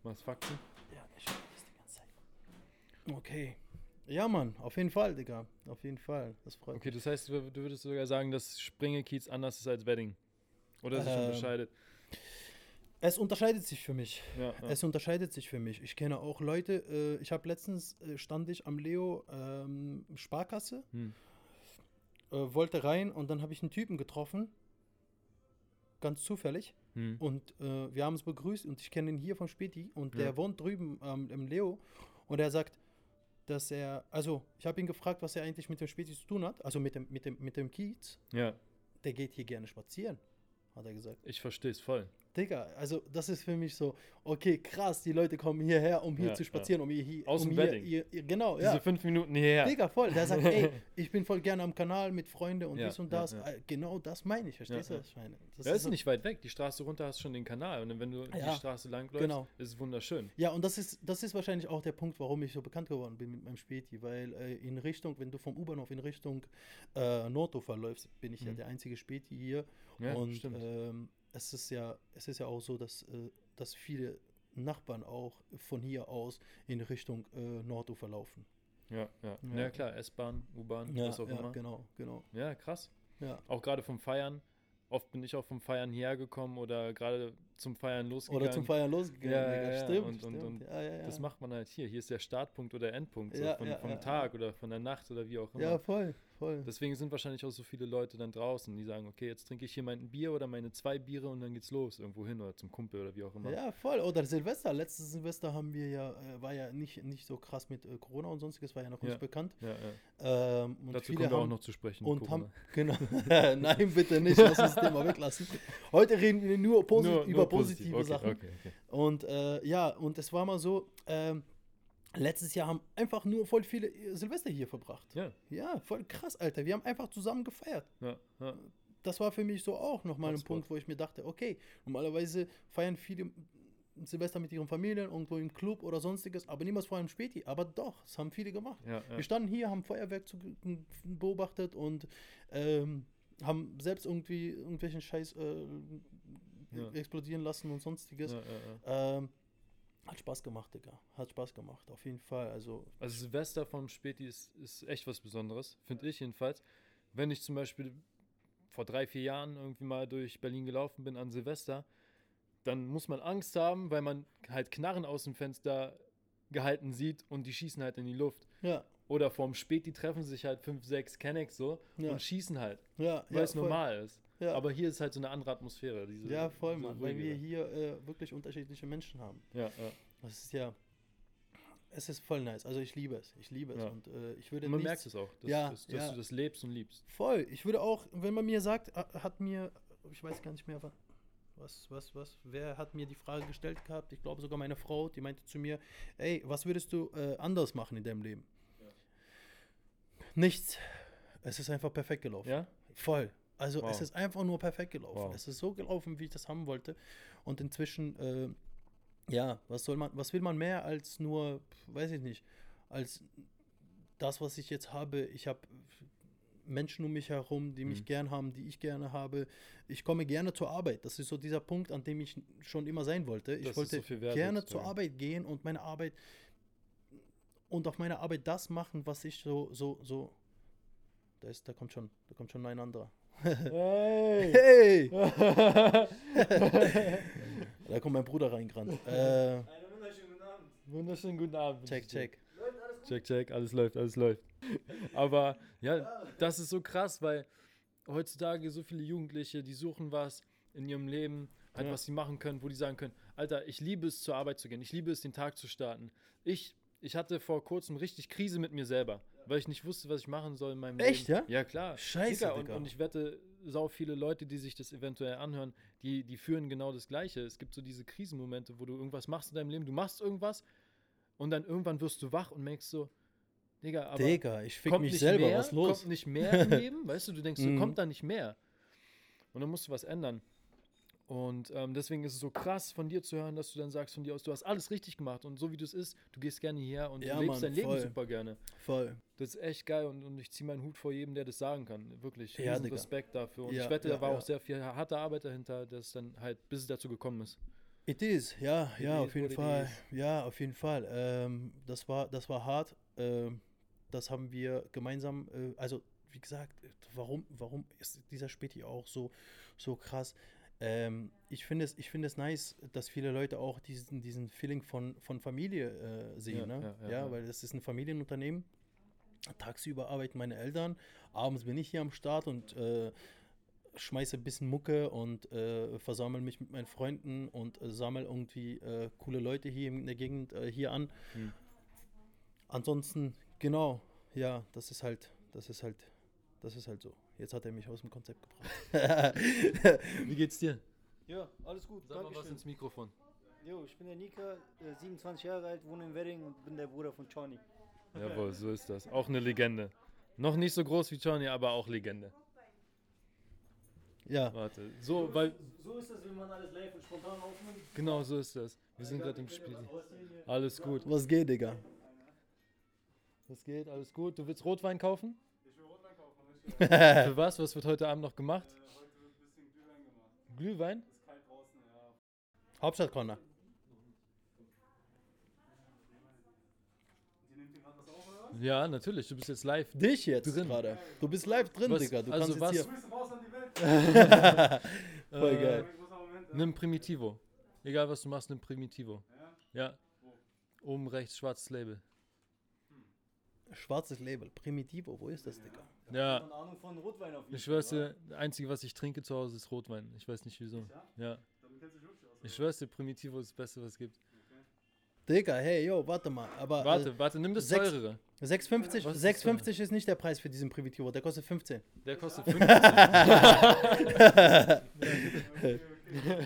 Was Faxen? Ja, ich schau das die ganze Zeit. Okay. Ja, Mann, auf jeden Fall, Digga. Auf jeden Fall. Das freut Okay, das heißt, du würdest sogar sagen, dass Springekiez anders ist als Wedding. Oder ist es schon Ähm, unterscheidet? Es unterscheidet sich für mich. Ja, ja. Es unterscheidet sich für mich. Ich kenne auch Leute, äh, ich habe letztens, äh, stand ich am Leo ähm, Sparkasse, Hm. äh, wollte rein und dann habe ich einen Typen getroffen, ganz zufällig. Hm. Und äh, wir haben uns begrüßt und ich kenne ihn hier vom Späti und Ja. der wohnt drüben ähm, im Leo und er sagt, dass er, also ich habe ihn gefragt, was er eigentlich mit dem Späti zu tun hat, also mit dem, mit dem, mit dem Kiez. Ja, Der geht hier gerne spazieren, hat er gesagt. ich verstehe es voll. Digga, also das ist für mich so, okay, krass, die Leute kommen hierher, um hier Ja, zu ja. spazieren, um hier, hier Aus um dem hier, Wedding. ihr, ihr, genau, Diese ja. fünf Minuten hierher. Digga, voll. Der sagt, ey, ich bin voll gerne am Kanal mit Freunden und Ja, dies und ja, das. ja. Äh, Genau das meine ich, verstehst Ja, du, was ich meine? Das Ja, ist so- nicht weit weg. Die Straße runter hast schon den Kanal. Und wenn du Ja, die Straße lang läufst, genau. ist es wunderschön. Ja, und das ist, das ist wahrscheinlich auch der Punkt, warum ich so bekannt geworden bin mit meinem Späti, weil äh, in Richtung, wenn du vom U-Bahnhof in Richtung äh, Nordufer läufst, bin ich ja Mhm. der einzige Späti hier. Ja, und stimmt. ähm, es ist ja, es ist ja auch so, dass, äh, dass viele Nachbarn auch von hier aus in Richtung äh, Nordufer laufen. ja, ja. ja. Ja, klar. S-Bahn, U-Bahn, Ja, was auch ja immer. genau, genau. Ja, krass. Ja. Auch gerade vom Feiern. Oft bin ich auch vom Feiern hierher gekommen oder gerade zum Feiern losgegangen. Oder zum Feiern losgegangen. Ja, ja, ja. Stimmt, Und- und- stimmt. und ja. Das macht man halt hier. Hier ist der Startpunkt oder Endpunkt so Ja, von, vom Tag oder von der Nacht oder wie auch immer. ja, voll, voll. Deswegen sind wahrscheinlich auch so viele Leute dann draußen, die sagen, okay, jetzt trinke ich hier mein Bier oder meine zwei Biere und dann geht's los irgendwo hin oder zum Kumpel oder wie auch immer. Ja, voll. Oder Silvester. Letztes Silvester haben wir ja, äh, war ja nicht, nicht so krass mit äh, Corona und sonstiges, war ja noch nicht bekannt. Ja, ja. Ähm, und Dazu kommen wir auch haben, noch zu sprechen. und Corona. haben, genau, nein, bitte nicht, lass uns das Thema weglassen. Heute reden wir nur, posi Nur- über nur positiv. positive okay, Sachen. Okay, okay. Und äh, ja, und es war mal so, ähm, letztes Jahr haben einfach nur voll viele äh, Silvester hier verbracht. Ja, Ja, voll krass, Alter. Wir haben einfach zusammen gefeiert. ja, ja. das war für mich so auch nochmal ein. Punkt, wo ich mir dachte, okay, normalerweise feiern viele Silvester mit ihren Familien irgendwo im Club oder sonstiges, aber niemals vor einem Späti. Aber doch, das haben viele gemacht. ja, ja. Wir standen hier, haben Feuerwerk zu, beobachtet und ähm, haben selbst irgendwie irgendwelchen Scheiß äh, Ja. explodieren lassen und sonstiges. ja, ja. Ähm, hat Spaß gemacht, Digga. Hat Spaß gemacht, auf jeden Fall. Also, Also Silvester vom Späti ist, ist echt was Besonderes, finde ich jedenfalls. Wenn ich zum Beispiel vor drei, vier Jahren irgendwie mal durch Berlin gelaufen bin an Silvester, dann muss man Angst haben, weil man halt Knarren aus dem Fenster gehalten sieht und die schießen halt in die Luft. ja, Oder vorm Späti treffen sich halt fünf, sechs Kennex so Ja. und schießen halt, ja, weil ja, es voll. normal ist. Ja. Aber hier ist halt so eine andere Atmosphäre. Diese, Ja, voll, Mann, weil wir hier äh, wirklich unterschiedliche Menschen haben. Ja, ja. Das ist ja, es ist voll nice. Also ich liebe es, ich liebe es Ja. und äh, ich würde man nichts- merkt es auch, dass, Ja, dass, dass ja. du das lebst und liebst. Voll. Ich würde auch, wenn man mir sagt, hat mir, ich weiß gar nicht mehr, wa- was, was, was, wer hat mir die Frage gestellt gehabt? Ich glaube sogar meine Frau, die meinte zu mir, ey, was würdest du äh, anders machen in deinem Leben? Nichts. Es ist einfach perfekt gelaufen. Ja? Voll. Also es Wow. ist einfach nur perfekt gelaufen. Wow. Es ist so gelaufen, wie ich das haben wollte. Und inzwischen, äh, ja, was soll man, was will man mehr als nur, weiß ich nicht, als das, was ich jetzt habe. Ich habe Menschen um mich herum, die mich Mhm. gern haben, die ich gerne habe. Ich komme gerne zur Arbeit. Das ist so dieser Punkt, an dem ich schon immer sein wollte. Ich Das wollte so gerne zur Arbeit gehen und meine Arbeit und auf meiner Arbeit das machen, was ich so, so, so. Da ist, da kommt schon, da kommt schon ein anderer. Hey! Hey! Da kommt mein Bruder reingerannt. äh, Einen wunderschönen guten Abend. Wunderschönen guten Abend. check, check. Check, check, alles läuft, alles läuft. Aber ja, das ist so krass, weil heutzutage so viele Jugendliche, die suchen was in ihrem Leben, halt Ja. was sie machen können, wo die sagen können, Alter, ich liebe es zur Arbeit zu gehen, ich liebe es den Tag zu starten. Ich, ich hatte vor kurzem richtig Krise mit mir selber, weil ich nicht wusste, was ich machen soll in meinem Echt, Leben. ja? Ja, klar. Scheiße, Digga, und, und ich wette, sau viele Leute, die sich das eventuell anhören, die, die führen genau das Gleiche. Es gibt so diese Krisenmomente, wo du irgendwas machst in deinem Leben, du machst irgendwas und dann irgendwann wirst du wach und merkst so, Digga, aber Digga, ich fick kommt mich nicht selber, mehr, was los? Kommt nicht mehr im Leben, weißt du, du denkst, so, Mhm. kommt da nicht mehr. Und dann musst du was ändern. Und ähm, deswegen ist es so krass von dir zu hören, dass du dann sagst von dir aus, du hast alles richtig gemacht und so wie du es ist, du gehst gerne hierher und Ja, du lebst Mann, dein Leben voll. super gerne. Voll. Das ist echt geil und, und ich ziehe meinen Hut vor jedem, der das sagen kann. Wirklich. Ja, Riesen. Respekt dafür. Und Ja, ich wette, ja, da war auch sehr viel harte Arbeit dahinter, dass dann halt, bis es dazu gekommen ist. It is, ja, It ja, is auf jeden Fall. Ja, auf jeden Fall. Ähm, das, war, das war hart. Ähm, das haben wir gemeinsam, äh, also wie gesagt, warum, warum ist dieser Späti auch so, so krass? Ähm, ich finde es, ich finde es nice, dass viele Leute auch diesen, diesen Feeling von, von Familie äh, sehen, Ja, ne? ja, Ja, ja, weil das ist ein Familienunternehmen. Tagsüber arbeiten meine Eltern, abends bin ich hier am Start und äh, schmeiße ein bisschen Mucke und äh, versammle mich mit meinen Freunden und äh, sammle irgendwie äh, coole Leute hier in der Gegend äh, hier an. Hm. Ansonsten, genau, ja, das ist halt, das ist halt, das ist halt so. Jetzt hat er mich aus dem Konzept gebracht. Wie geht's dir? Ja, alles gut. Sag mal was Dankeschön. ins Mikrofon. Jo, ich bin der Nika, äh, 27 Jahre alt, wohne in Wedding und bin der Bruder von Johnny. Jawohl, so ist das. Auch eine Legende. Noch nicht so groß wie Johnny, aber auch Legende. ja, Warte, so, weil, So ist das, wenn man alles live und spontan aufnimmt. genau so ist das. Wir sind gerade im Spiel. Alles gut. was geht, Digga? Was geht? Alles gut? Du willst Rotwein kaufen? Für Äh. was? Was wird heute Abend noch gemacht? Glühwein? Hauptstadt-Corner. Ja, natürlich. Du bist jetzt live. Dich jetzt Drin. gerade. Du bist live drin, Was- Digga. Du also kannst was- jetzt Grüße raus an die Welt. hier. Voll Äh, geil. Moment. Nimm Primitivo. Egal was du machst, nimm Primitivo. Ja. Oben rechts schwarzes Label. Schwarzes Label. Primitivo, wo ist das, Digga? Ja. Von Ahnung von Rotwein auf jeden Ich schwör's dir, das Einzige, was ich trinke zu Hause, ist Rotwein. Ich weiß nicht wieso. Ja. Damit kennst du dich wirklich aus. Ich schwör's dir, Primitivo ist das Beste, was es gibt. Digga, hey, yo, warte mal. Aber Warte, warte, nimm das sechs- teurere. Äh, 6,50 Was ist 6,50 ist nicht der Preis für diesen Primitivo. Der kostet 15. Der kostet 15.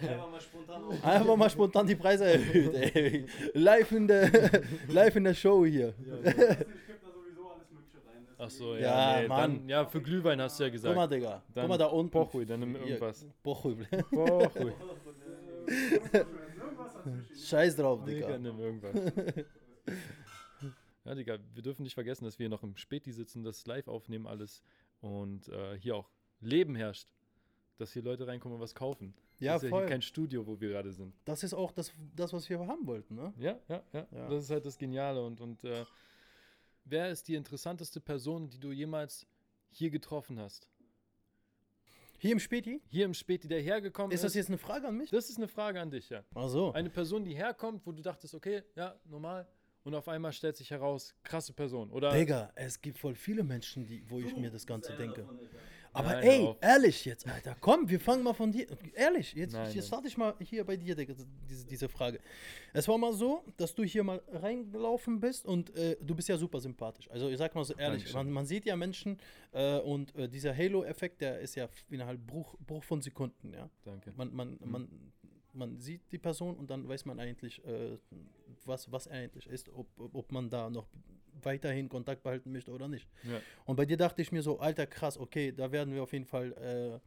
Einfach mal spontan. Einfach mal spontan die Preise erhöht, ey. Live in der, live in der Show hier. Ich gebe da sowieso alles Mögliche rein. Ach so, Ja, ja, nee, Mann. dann, ja, für Glühwein hast du ja Guck mal, gesagt. Digga. Dann Guck mal da unten. Pochui, dann nimm irgendwas. Pochui. Pochui. Scheiß drauf, Digga, Digga. nimm irgendwas. Ja, Digga, wir dürfen nicht vergessen, dass wir hier noch im Späti sitzen, das live aufnehmen alles und äh, hier auch Leben herrscht. Dass hier Leute reinkommen und was kaufen. Ja, das ist ja voll. hier kein Studio, wo wir gerade sind. Das ist auch das, das, was wir haben wollten, ne? Ja, ja, ja, Ja. Das ist halt das Geniale. Und, und äh, wer ist die interessanteste Person, die du jemals hier getroffen hast? Hier im Späti? Hier im Späti, der hergekommen ist. Ist das jetzt eine Frage an mich? das ist eine Frage an dich, ja. Ach so. Eine Person, die herkommt, wo du dachtest, okay, ja, normal. Und auf einmal stellt sich heraus, krasse Person. Oder Digga, es gibt voll viele Menschen, die, wo ich mir das Ganze denke. Aber Nein, ey, ehrlich jetzt, Alter, komm, wir fangen mal von dir. Ehrlich, jetzt, Nein, jetzt starte ich mal hier bei dir, Digga, diese, diese Frage. Es war mal so, dass du hier mal reingelaufen bist und äh, du bist ja super sympathisch. Also ich sag mal so ehrlich, man, man sieht ja Menschen äh, und äh, dieser Halo-Effekt, der ist ja innerhalb Bruch, Bruch von Sekunden, ja. Danke. Man, man, Mhm. man, man sieht die Person und dann weiß man eigentlich, äh, was, was er eigentlich ist, ob ob man da noch weiterhin Kontakt behalten möchte oder nicht. Ja. Und bei dir dachte ich mir so, alter krass, okay, da werden wir auf jeden Fall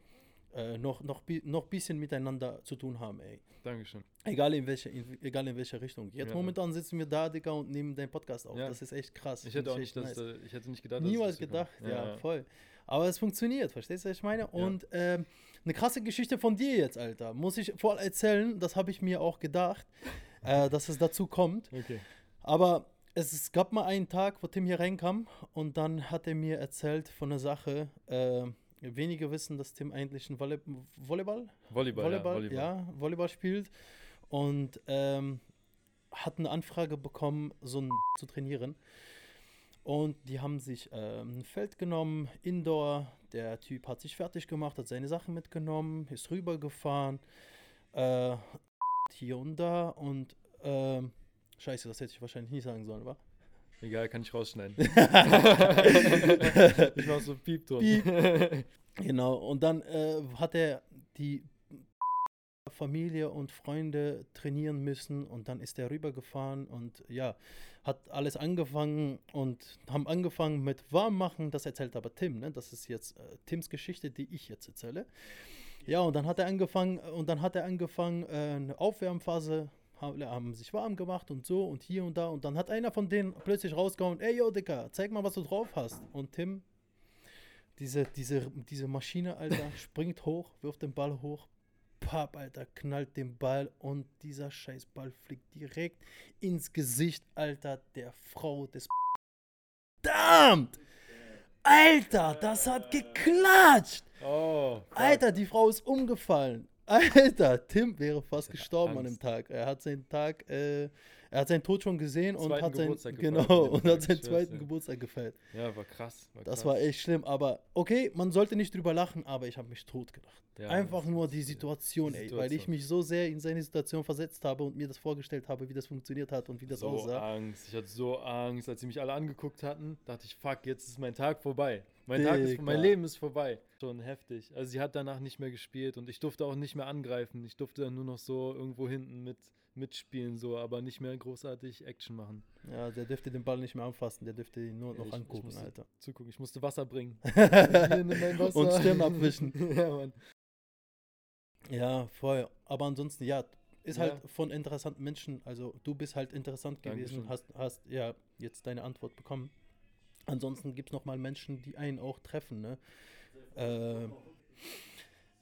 äh, äh, noch, noch, noch bisschen miteinander zu tun haben, ey. Dankeschön. Egal in welche, in, egal in welche Richtung. Jetzt Ja. momentan sitzen wir da, Digga, und nehmen deinen Podcast auf. Ja. Das ist echt krass. Ich hätte auch nicht, nice. äh, ich hätte nicht gedacht, Niemals gedacht, ja, voll. Aber es funktioniert, verstehst du, was ich meine? Ja. Und ähm, eine krasse Geschichte von dir jetzt, Alter. Muss ich voll erzählen, das habe ich mir auch gedacht, äh, dass es dazu kommt. Okay. Aber es, gab mal einen Tag, wo Tim hier reinkam und dann hat er mir erzählt von einer Sache. Äh, wenige wissen, dass Tim eigentlich ein Volley Volleyball, Volleyball, Volleyball, ja, Volleyball. ja, Volleyball spielt. und ähm, hat eine Anfrage bekommen, so ein zu trainieren. Und die haben sich ähm, ein Feld genommen, Indoor. Der Typ hat sich fertig gemacht, hat seine Sachen mitgenommen, ist rübergefahren, äh, hier und da und ähm, Scheiße, das hätte ich wahrscheinlich nicht sagen sollen, wa? Egal, kann ich rausschneiden. ich mach so Piepton. Piep. Genau, und dann äh, hat er die Familie und Freunde trainieren müssen und dann ist er rübergefahren und ja, hat alles angefangen und haben angefangen mit Warmmachen, das erzählt aber Tim, ne? Das ist jetzt äh, Tims Geschichte, die ich jetzt erzähle. Ja, und dann hat er angefangen und dann hat er angefangen, äh, eine Aufwärmphase haben, sich warm gemacht und so und hier und da und dann hat einer von denen plötzlich rausgehauen, ey yo Dicker, zeig mal, was du drauf hast. Und Tim diese, diese, diese Maschine, Alter, springt hoch, wirft den Ball hoch, Pap, Alter, knallt den Ball und dieser scheiß Ball fliegt direkt ins Gesicht, Alter, der Frau des Verdammt! Alter, das hat geklatscht! Oh. Alter, die Frau ist umgefallen. Alter, Tim wäre fast gestorben an dem Angst. Tag. Er hat seinen Tag, äh, er hat seinen Tod schon gesehen und hat seinen, genau, und hat seinen zweiten dir. Geburtstag gefeiert. Ja, war krass. War Das krass. war echt schlimm, aber okay, man sollte nicht drüber lachen, aber ich habe mich tot gedacht. Ja, Einfach nur die Situation, die ey, weil ich Situation. mich so sehr in seine Situation versetzt habe und mir das vorgestellt habe, wie das funktioniert hat und wie das so aussah. Angst. Ich hatte so Angst, als sie mich alle angeguckt hatten, dachte ich, fuck, jetzt ist mein Tag vorbei. Mein, Tag ist, mein. Leben ist vorbei. Schon heftig. Also sie hat danach nicht mehr gespielt und ich durfte auch nicht mehr angreifen. Ich durfte dann nur noch so irgendwo hinten mit mitspielen, so, aber nicht mehr großartig Action machen. Ja, der dürfte den Ball nicht mehr anfassen, der dürfte ihn nur noch ich- ich angucken, musste- Alter. Zugucken, ich musste Wasser bringen. Wasser. Und Stirn abwischen. ja, Mann. Ja, voll. Aber ansonsten, ja, ist Ja. halt von interessanten Menschen, also du bist halt interessant gewesen, Dankeschön. hast, hast ja jetzt deine Antwort bekommen. Ansonsten gibt es nochmal Menschen, die einen auch treffen, ne? Äh,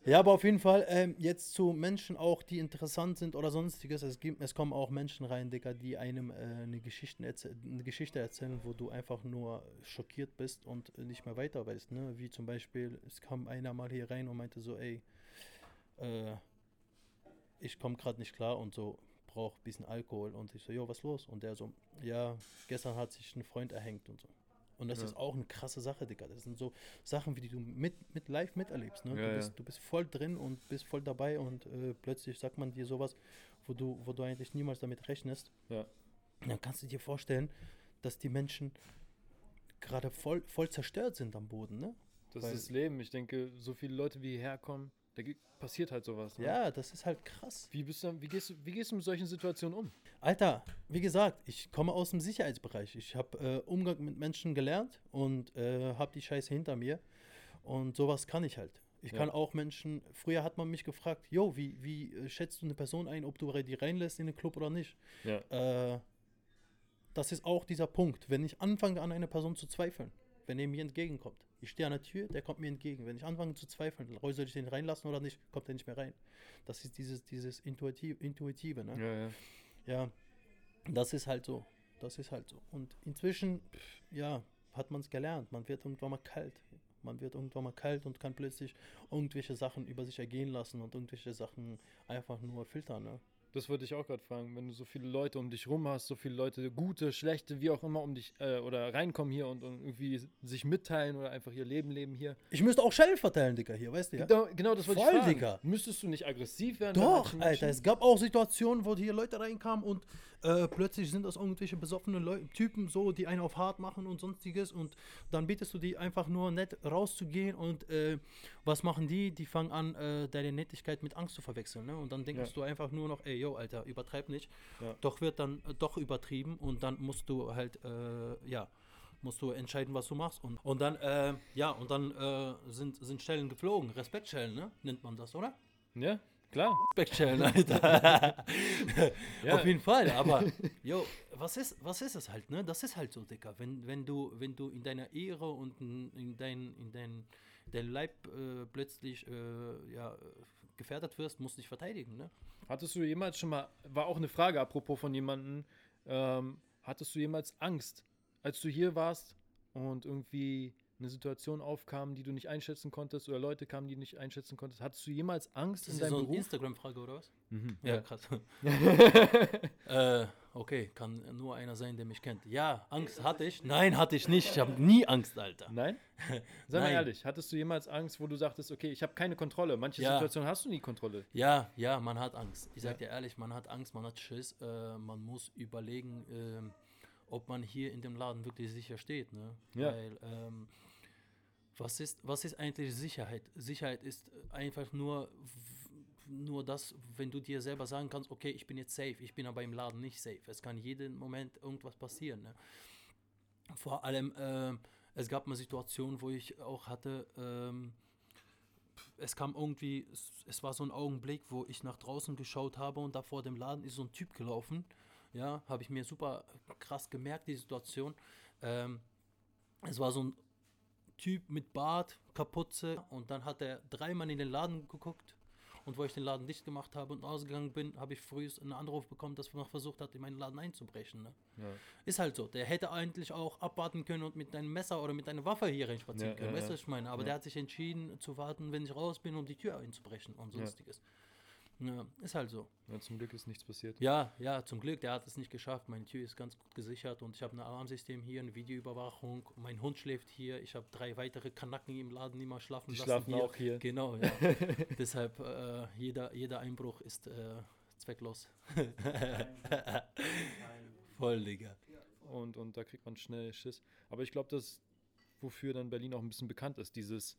ja, aber auf jeden Fall ähm, jetzt zu Menschen auch, die interessant sind oder sonstiges. Es, gibt, es kommen auch Menschen rein, Digga, die einem äh, eine, Geschichten erzäh- eine Geschichte erzählen, wo du einfach nur schockiert bist und nicht mehr weiter weißt. Ne? Wie zum Beispiel, es kam einer mal hier rein und meinte so, ey, äh, ich komme gerade nicht klar und so brauche ein bisschen Alkohol. Und ich so, jo, was los? Und der so, ja, gestern hat sich ein Freund erhängt und so. Und das Ja. ist auch eine krasse Sache, Digga. Das sind so Sachen, wie die du mit, mit live miterlebst. Ne? Ja, du, bist, du bist voll drin und bist voll dabei und äh, plötzlich sagt man dir sowas, wo du, wo du eigentlich niemals damit rechnest. Ja. Dann kannst du dir vorstellen, dass die Menschen gerade voll, voll zerstört sind am Boden, ne? Das Weil- ist das Leben. Ich denke, so viele Leute, wie hierher kommen, da passiert halt sowas. Ne? Ja, das ist halt krass. Wie, bist du, wie, gehst du, wie gehst du mit solchen Situationen um? Alter, wie gesagt, ich komme aus dem Sicherheitsbereich. Ich habe äh, Umgang mit Menschen gelernt und äh, habe die Scheiße hinter mir. Und sowas kann ich halt. Ich Ja. kann auch Menschen, früher hat man mich gefragt, jo, wie, wie äh, schätzt du eine Person ein, ob du die reinlässt in den Club oder nicht? Ja. Äh, das ist auch dieser Punkt, wenn ich anfange an einer Person zu zweifeln, wenn er mir entgegenkommt. Ich stehe an der Tür, der kommt mir entgegen. Wenn ich anfange zu zweifeln, soll ich den reinlassen oder nicht, kommt er nicht mehr rein. Das ist dieses, dieses Intuitiv, Intuitive, ne? Ja, ja. Ja, das ist halt so. Das ist halt so. Und inzwischen, pff, ja, hat man es gelernt. Man wird irgendwann mal kalt. Man wird irgendwann mal kalt und kann plötzlich irgendwelche Sachen über sich ergehen lassen und irgendwelche Sachen einfach nur filtern. Ne? Das wollte ich auch gerade fragen. Wenn du so viele Leute um dich rum hast, so viele Leute, gute, schlechte, wie auch immer, um dich äh, oder reinkommen hier und, und irgendwie sich mitteilen oder einfach ihr Leben leben hier. Ich müsste auch Schell verteilen, Digga, hier, weißt du ja? Genau, genau das wollte Voll, ich fragen. Digga. Müsstest du nicht aggressiv werden? Doch, Alter, es gab auch Situationen, wo hier Leute reinkamen und äh, plötzlich sind das irgendwelche besoffene Leu Typen so, die einen auf hart machen und sonstiges und dann bietest du die einfach nur nett rauszugehen und äh, was machen die? Die fangen an, äh, deine Nettigkeit mit Angst zu verwechseln, ne? Und dann denkst Ja. du einfach nur noch, ey, yo, Alter, übertreib nicht. Ja. Doch wird dann äh, doch übertrieben und dann musst du halt, äh, ja, musst du entscheiden, was du machst. Und, und dann, äh, ja, und dann äh, sind, sind Stellen geflogen. Respektstellen, ne? Nennt man das, oder? Ja, klar. Respektstellen, Alter. Ja. Auf jeden Fall, aber jo, was ist, was ist es halt, ne? Das ist halt so, Dicker. Wenn, wenn du, wenn du in deiner Ehre und in, in dein, in dein, dein Leib äh, plötzlich äh, ja, gefährdet wirst, musst du dich verteidigen, ne? Hattest du jemals schon mal, war auch eine Frage apropos von jemandem, ähm, hattest du jemals Angst, als du hier warst und irgendwie eine Situation aufkam, die du nicht einschätzen konntest oder Leute kamen, die du nicht einschätzen konntest? Hattest du jemals Angst Das in ist deinem so eine Beruf? Instagram-Frage, oder was? Mhm, Ja, krass. äh, okay, kann nur einer sein, der mich kennt. Ja, Angst hatte ich. Nein, hatte ich nicht. Ich habe nie Angst, Alter. Nein? Sei mal ehrlich, hattest du jemals Angst, wo du sagtest, okay, ich habe keine Kontrolle? Manche Ja. Situationen hast du nie Kontrolle. Ja, ja, man hat Angst. Ich sag Ja. dir ehrlich, man hat Angst, man hat Schiss. Äh, man muss überlegen, ähm, ob man hier in dem Laden wirklich sicher steht. Ne? Ja. Weil, ähm, was, ist, was ist eigentlich Sicherheit? Sicherheit ist einfach nur, nur das, wenn du dir selber sagen kannst, okay, ich bin jetzt safe, ich bin aber im Laden nicht safe. Es kann jeden Moment irgendwas passieren. Ne? Vor allem, ähm, es gab mal Situationen, wo ich auch hatte, ähm, es kam irgendwie, es, es war so ein Augenblick, wo ich nach draußen geschaut habe und da vor dem Laden ist so ein Typ gelaufen. Ja, habe ich mir super krass gemerkt, die Situation. Ähm, es war so ein Typ mit Bart, Kapuze und dann hat er dreimal in den Laden geguckt und wo ich den Laden dicht gemacht habe und ausgegangen bin, habe ich früh einen Anruf bekommen, dass man versucht hat, in meinen Laden einzubrechen. Ne? Ja. Ist halt so. Der hätte eigentlich auch abwarten können und mit einem Messer oder mit einer Waffe hier reinspazieren Ja, können. ja, weißt du, was ich meine? Aber der hat sich entschieden zu warten, wenn ich raus bin, um die Tür einzubrechen und sonstiges. Ja, ist halt so. Ja, zum Glück ist nichts passiert. Ja, ja, zum Glück, der hat es nicht geschafft. Meine Tür ist ganz gut gesichert und ich habe ein Alarmsystem hier, eine Videoüberwachung. Mein Hund schläft hier. Ich habe drei weitere Kanacken im Laden, die mal schlafen Die lassen schlafen hier. auch hier. Genau, ja. Deshalb, äh, jeder, jeder Einbruch ist äh, zwecklos. Voll, Digga. Und, und da kriegt man schnell Schiss. Aber ich glaube, das, wofür dann Berlin auch ein bisschen bekannt ist, dieses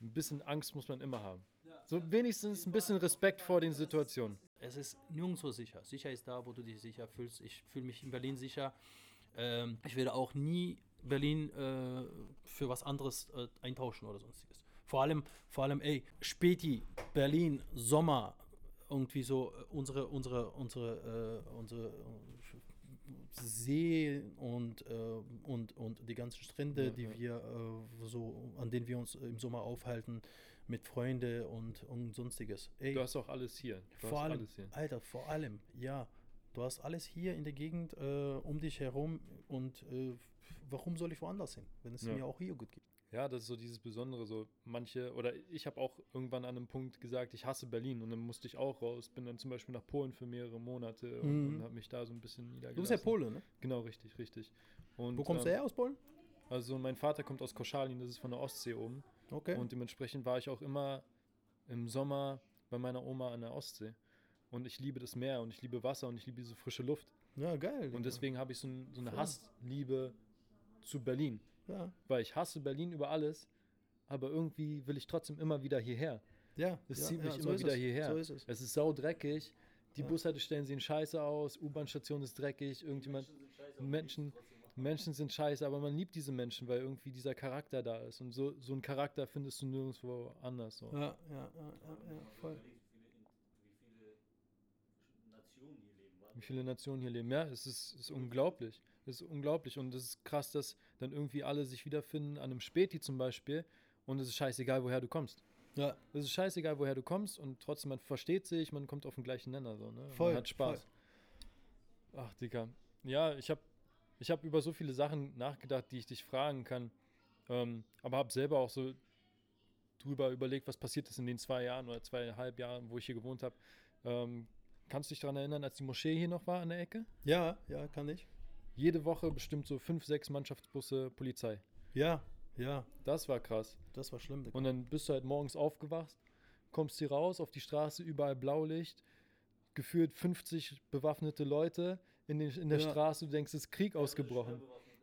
ein bisschen Angst muss man immer haben. So wenigstens ein bisschen Respekt vor den Situationen. Es ist nirgendwo sicher. Sicher ist da, wo du dich sicher fühlst. Ich fühle mich in Berlin sicher. Ähm, ich werde auch nie Berlin äh, für was anderes äh, eintauschen oder sonstiges. Vor allem, vor allem, ey, Späti, Berlin, Sommer, irgendwie so äh, unsere, unsere, unsere, äh, unsere äh, See und, äh, und, und die ganzen Strände, die ja. wir äh, so, an denen wir uns im Sommer aufhalten, mit Freunden und, und sonstiges. Ey, Du hast auch alles hier. Du vor allem, alles hier. Alter, vor allem, ja. Du hast alles hier in der Gegend äh, um dich herum und äh, warum soll ich woanders hin, wenn es Ja. mir auch hier gut geht? Ja, das ist so dieses Besondere. So manche, oder ich habe auch irgendwann an einem Punkt gesagt, ich hasse Berlin und dann musste ich auch raus. Bin dann zum Beispiel nach Polen für mehrere Monate und, Mhm. und habe mich da so ein bisschen niedergelassen. Du bist ja Pole, ne? Genau, richtig, richtig. Und, Wo kommst du ähm, her aus Polen? Also mein Vater kommt aus Koszalin, das ist von der Ostsee oben. Okay. Und dementsprechend war ich auch immer im Sommer bei meiner Oma an der Ostsee. Und ich liebe das Meer und ich liebe Wasser und ich liebe diese frische Luft. ja, geil. Und deswegen habe ich so, ein, so eine Voll. Hassliebe zu Berlin. Ja, Weil ich hasse Berlin über alles, aber irgendwie will ich trotzdem immer wieder hierher. ja. Das ja, zieht mich ja, immer ist wieder es. hierher. So ist es. Es ist saudreckig. Die Ja. Bushaltestellen sehen scheiße aus, U-Bahn-Station ist dreckig, irgendjemand. Menschen, Menschen sind scheiße, aber man liebt diese Menschen, weil irgendwie dieser Charakter da ist. Und so, so einen Charakter findest du nirgendwo anders. So. Ja, ja, ja, ja, ja, voll. Wie viele Nationen hier leben. Ja, es ist, es ist unglaublich. Es ist unglaublich. Und es ist krass, dass dann irgendwie alle sich wiederfinden an einem Späti zum Beispiel. Und es ist scheißegal, woher du kommst. Ja, Es ist scheißegal, woher du kommst. Und trotzdem, man versteht sich, man kommt auf den gleichen Nenner. So, ne? Voll, man hat Spaß. Ach, Digga. Ja, ich habe ich hab über so viele Sachen nachgedacht, die ich dich fragen kann. Ähm, aber habe selber auch so drüber überlegt, was passiert ist in den zwei Jahren oder zweieinhalb Jahren, wo ich hier gewohnt habe. Ähm, kannst du dich daran erinnern, als die Moschee hier noch war an der Ecke? ja, ja, kann ich. Jede Woche bestimmt so fünf, sechs Mannschaftsbusse Polizei. Ja, ja, Das war krass. das war schlimm. Und dann bist du halt morgens aufgewacht, kommst hier raus auf die Straße, überall Blaulicht, gefühlt 50 bewaffnete Leute in, den, in der Ja. Straße, du denkst, es ist Krieg ausgebrochen.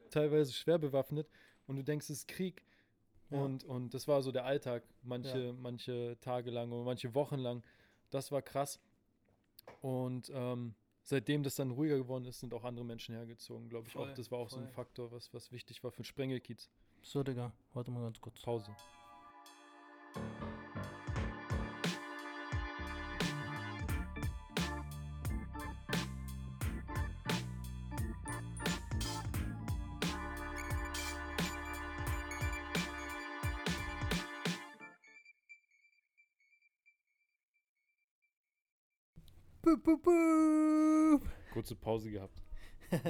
Teilweise schwer bewaffnet und du denkst, es ist Krieg. Ja. Und, und das war so der Alltag, manche, manche Tage lang oder manche Wochen lang. Das war krass. Und ähm, seitdem das dann ruhiger geworden ist, sind auch andere Menschen hergezogen, glaube ich Voll, auch. Das war auch so ein voll. Faktor, was, was wichtig war für Sprengelkiez. So, Digga, warte mal ganz kurz. Pause. Kurze Pause gehabt.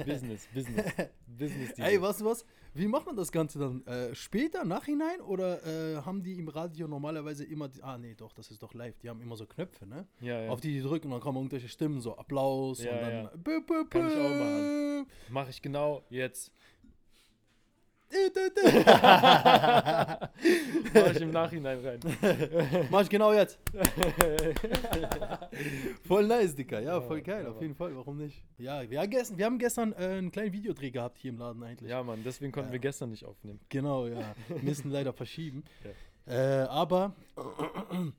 Business, Business. Business DJ. Ey, du was? Wie macht man das Ganze dann? Äh, später, nachhinein? Oder äh, haben die im Radio normalerweise immer. Die, ah, nee, doch, das ist doch live. Die haben immer so Knöpfe, ne? ja, ja. Auf die die drücken und dann kommen irgendwelche Stimmen, so Applaus Ja, und dann. ja. Bö, bö, bö. Kann ich auch machen. Mache ich genau jetzt. Mache ich im Nachhinein rein. Mach ich genau jetzt. voll nice, Dicker. Ja, voll Ja, geil, auf aber- jeden Fall. Warum nicht? Ja, wir haben gestern, wir haben gestern äh, einen kleinen Videodreh gehabt hier im Laden eigentlich. Ja, Mann, deswegen konnten Ja. wir gestern nicht aufnehmen. Genau, ja. Müssen leider verschieben. Äh, aber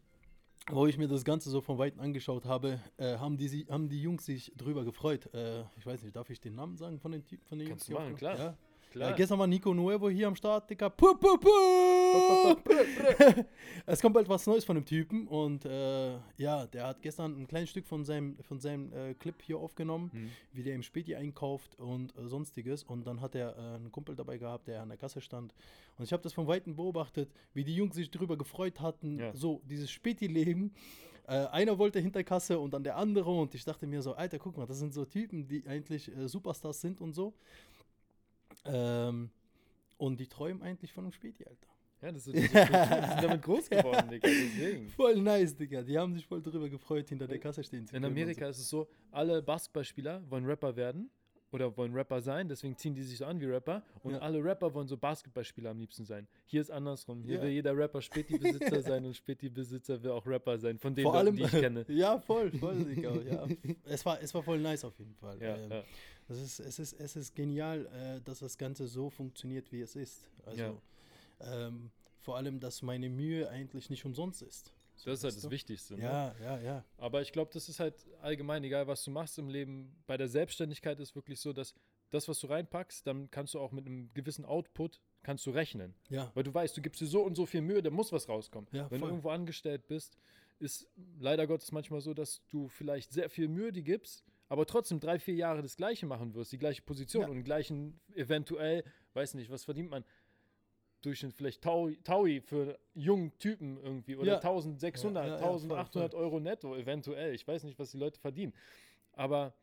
wo ich mir das Ganze so von Weitem angeschaut habe, äh, haben, die, haben die Jungs sich drüber gefreut. Äh, ich weiß nicht, darf ich den Namen sagen von den Typen? Von den Kannst Jungs? du die machen, klar. Klar. Ja, gestern war Nico Nuevo hier am Start, Dicker. Puh, puh, puh. es kommt bald was Neues von dem Typen und äh, ja, der hat gestern ein kleines Stück von seinem, von seinem äh, Clip hier aufgenommen, Mhm. wie der im Späti einkauft und äh, sonstiges. Und dann hat er äh, einen Kumpel dabei gehabt, der an der Kasse stand. Und ich habe das von Weitem beobachtet, wie die Jungs sich darüber gefreut hatten, Ja. so dieses Späti-Leben. Äh, einer wollte hinter Kasse und dann der andere und ich dachte mir so, Alter, guck mal, das sind so Typen, die eigentlich äh, Superstars sind und so. Ähm, und die träumen eigentlich von einem Späti, Alter. Ja, das ist, das ist die sind damit groß geworden, Digga. Deswegen. Voll nice, Digga. Die haben sich voll darüber gefreut, hinter der Kasse stehen zu In können und Amerika ist es so, alle Basketballspieler wollen Rapper werden oder wollen Rapper sein, deswegen ziehen die sich so an wie Rapper und Ja. alle Rapper wollen so Basketballspieler am liebsten sein. Hier ist andersrum. Hier Ja. will jeder Rapper Späti-Besitzer sein und Späti-Besitzer will auch Rapper sein, von denen, Vor allem, die ich kenne. ja, voll, voll, Digga. Ja. es, war, es war voll nice auf jeden Fall. Ja, Ähm. Das ist, es, ist, es ist genial, äh, dass das Ganze so funktioniert, wie es ist. Also, ähm, vor allem, dass meine Mühe eigentlich nicht umsonst ist. So, Das ist halt das du? Wichtigste. Ne? Ja, ja, ja. Aber ich glaube, das ist halt allgemein, egal was du machst im Leben. Bei der Selbstständigkeit ist wirklich so, dass das, was du reinpackst, dann kannst du auch mit einem gewissen Output kannst du rechnen. Ja, Weil du weißt, du gibst dir so und so viel Mühe, da muss was rauskommen. Ja, Wenn voll. du irgendwo angestellt bist, ist leider Gottes manchmal so, dass du vielleicht sehr viel Mühe dir gibst, aber trotzdem drei, vier Jahre das Gleiche machen wirst, die gleiche Position Ja. und den gleichen, eventuell, weiß nicht, was verdient man? Durchschnitt vielleicht Taui, Taui für einen jungen Typen irgendwie oder Ja. 1600, Ja, ja, ja, voll, 1800 voll. Euro netto, eventuell. Ich weiß nicht, was die Leute verdienen. Aber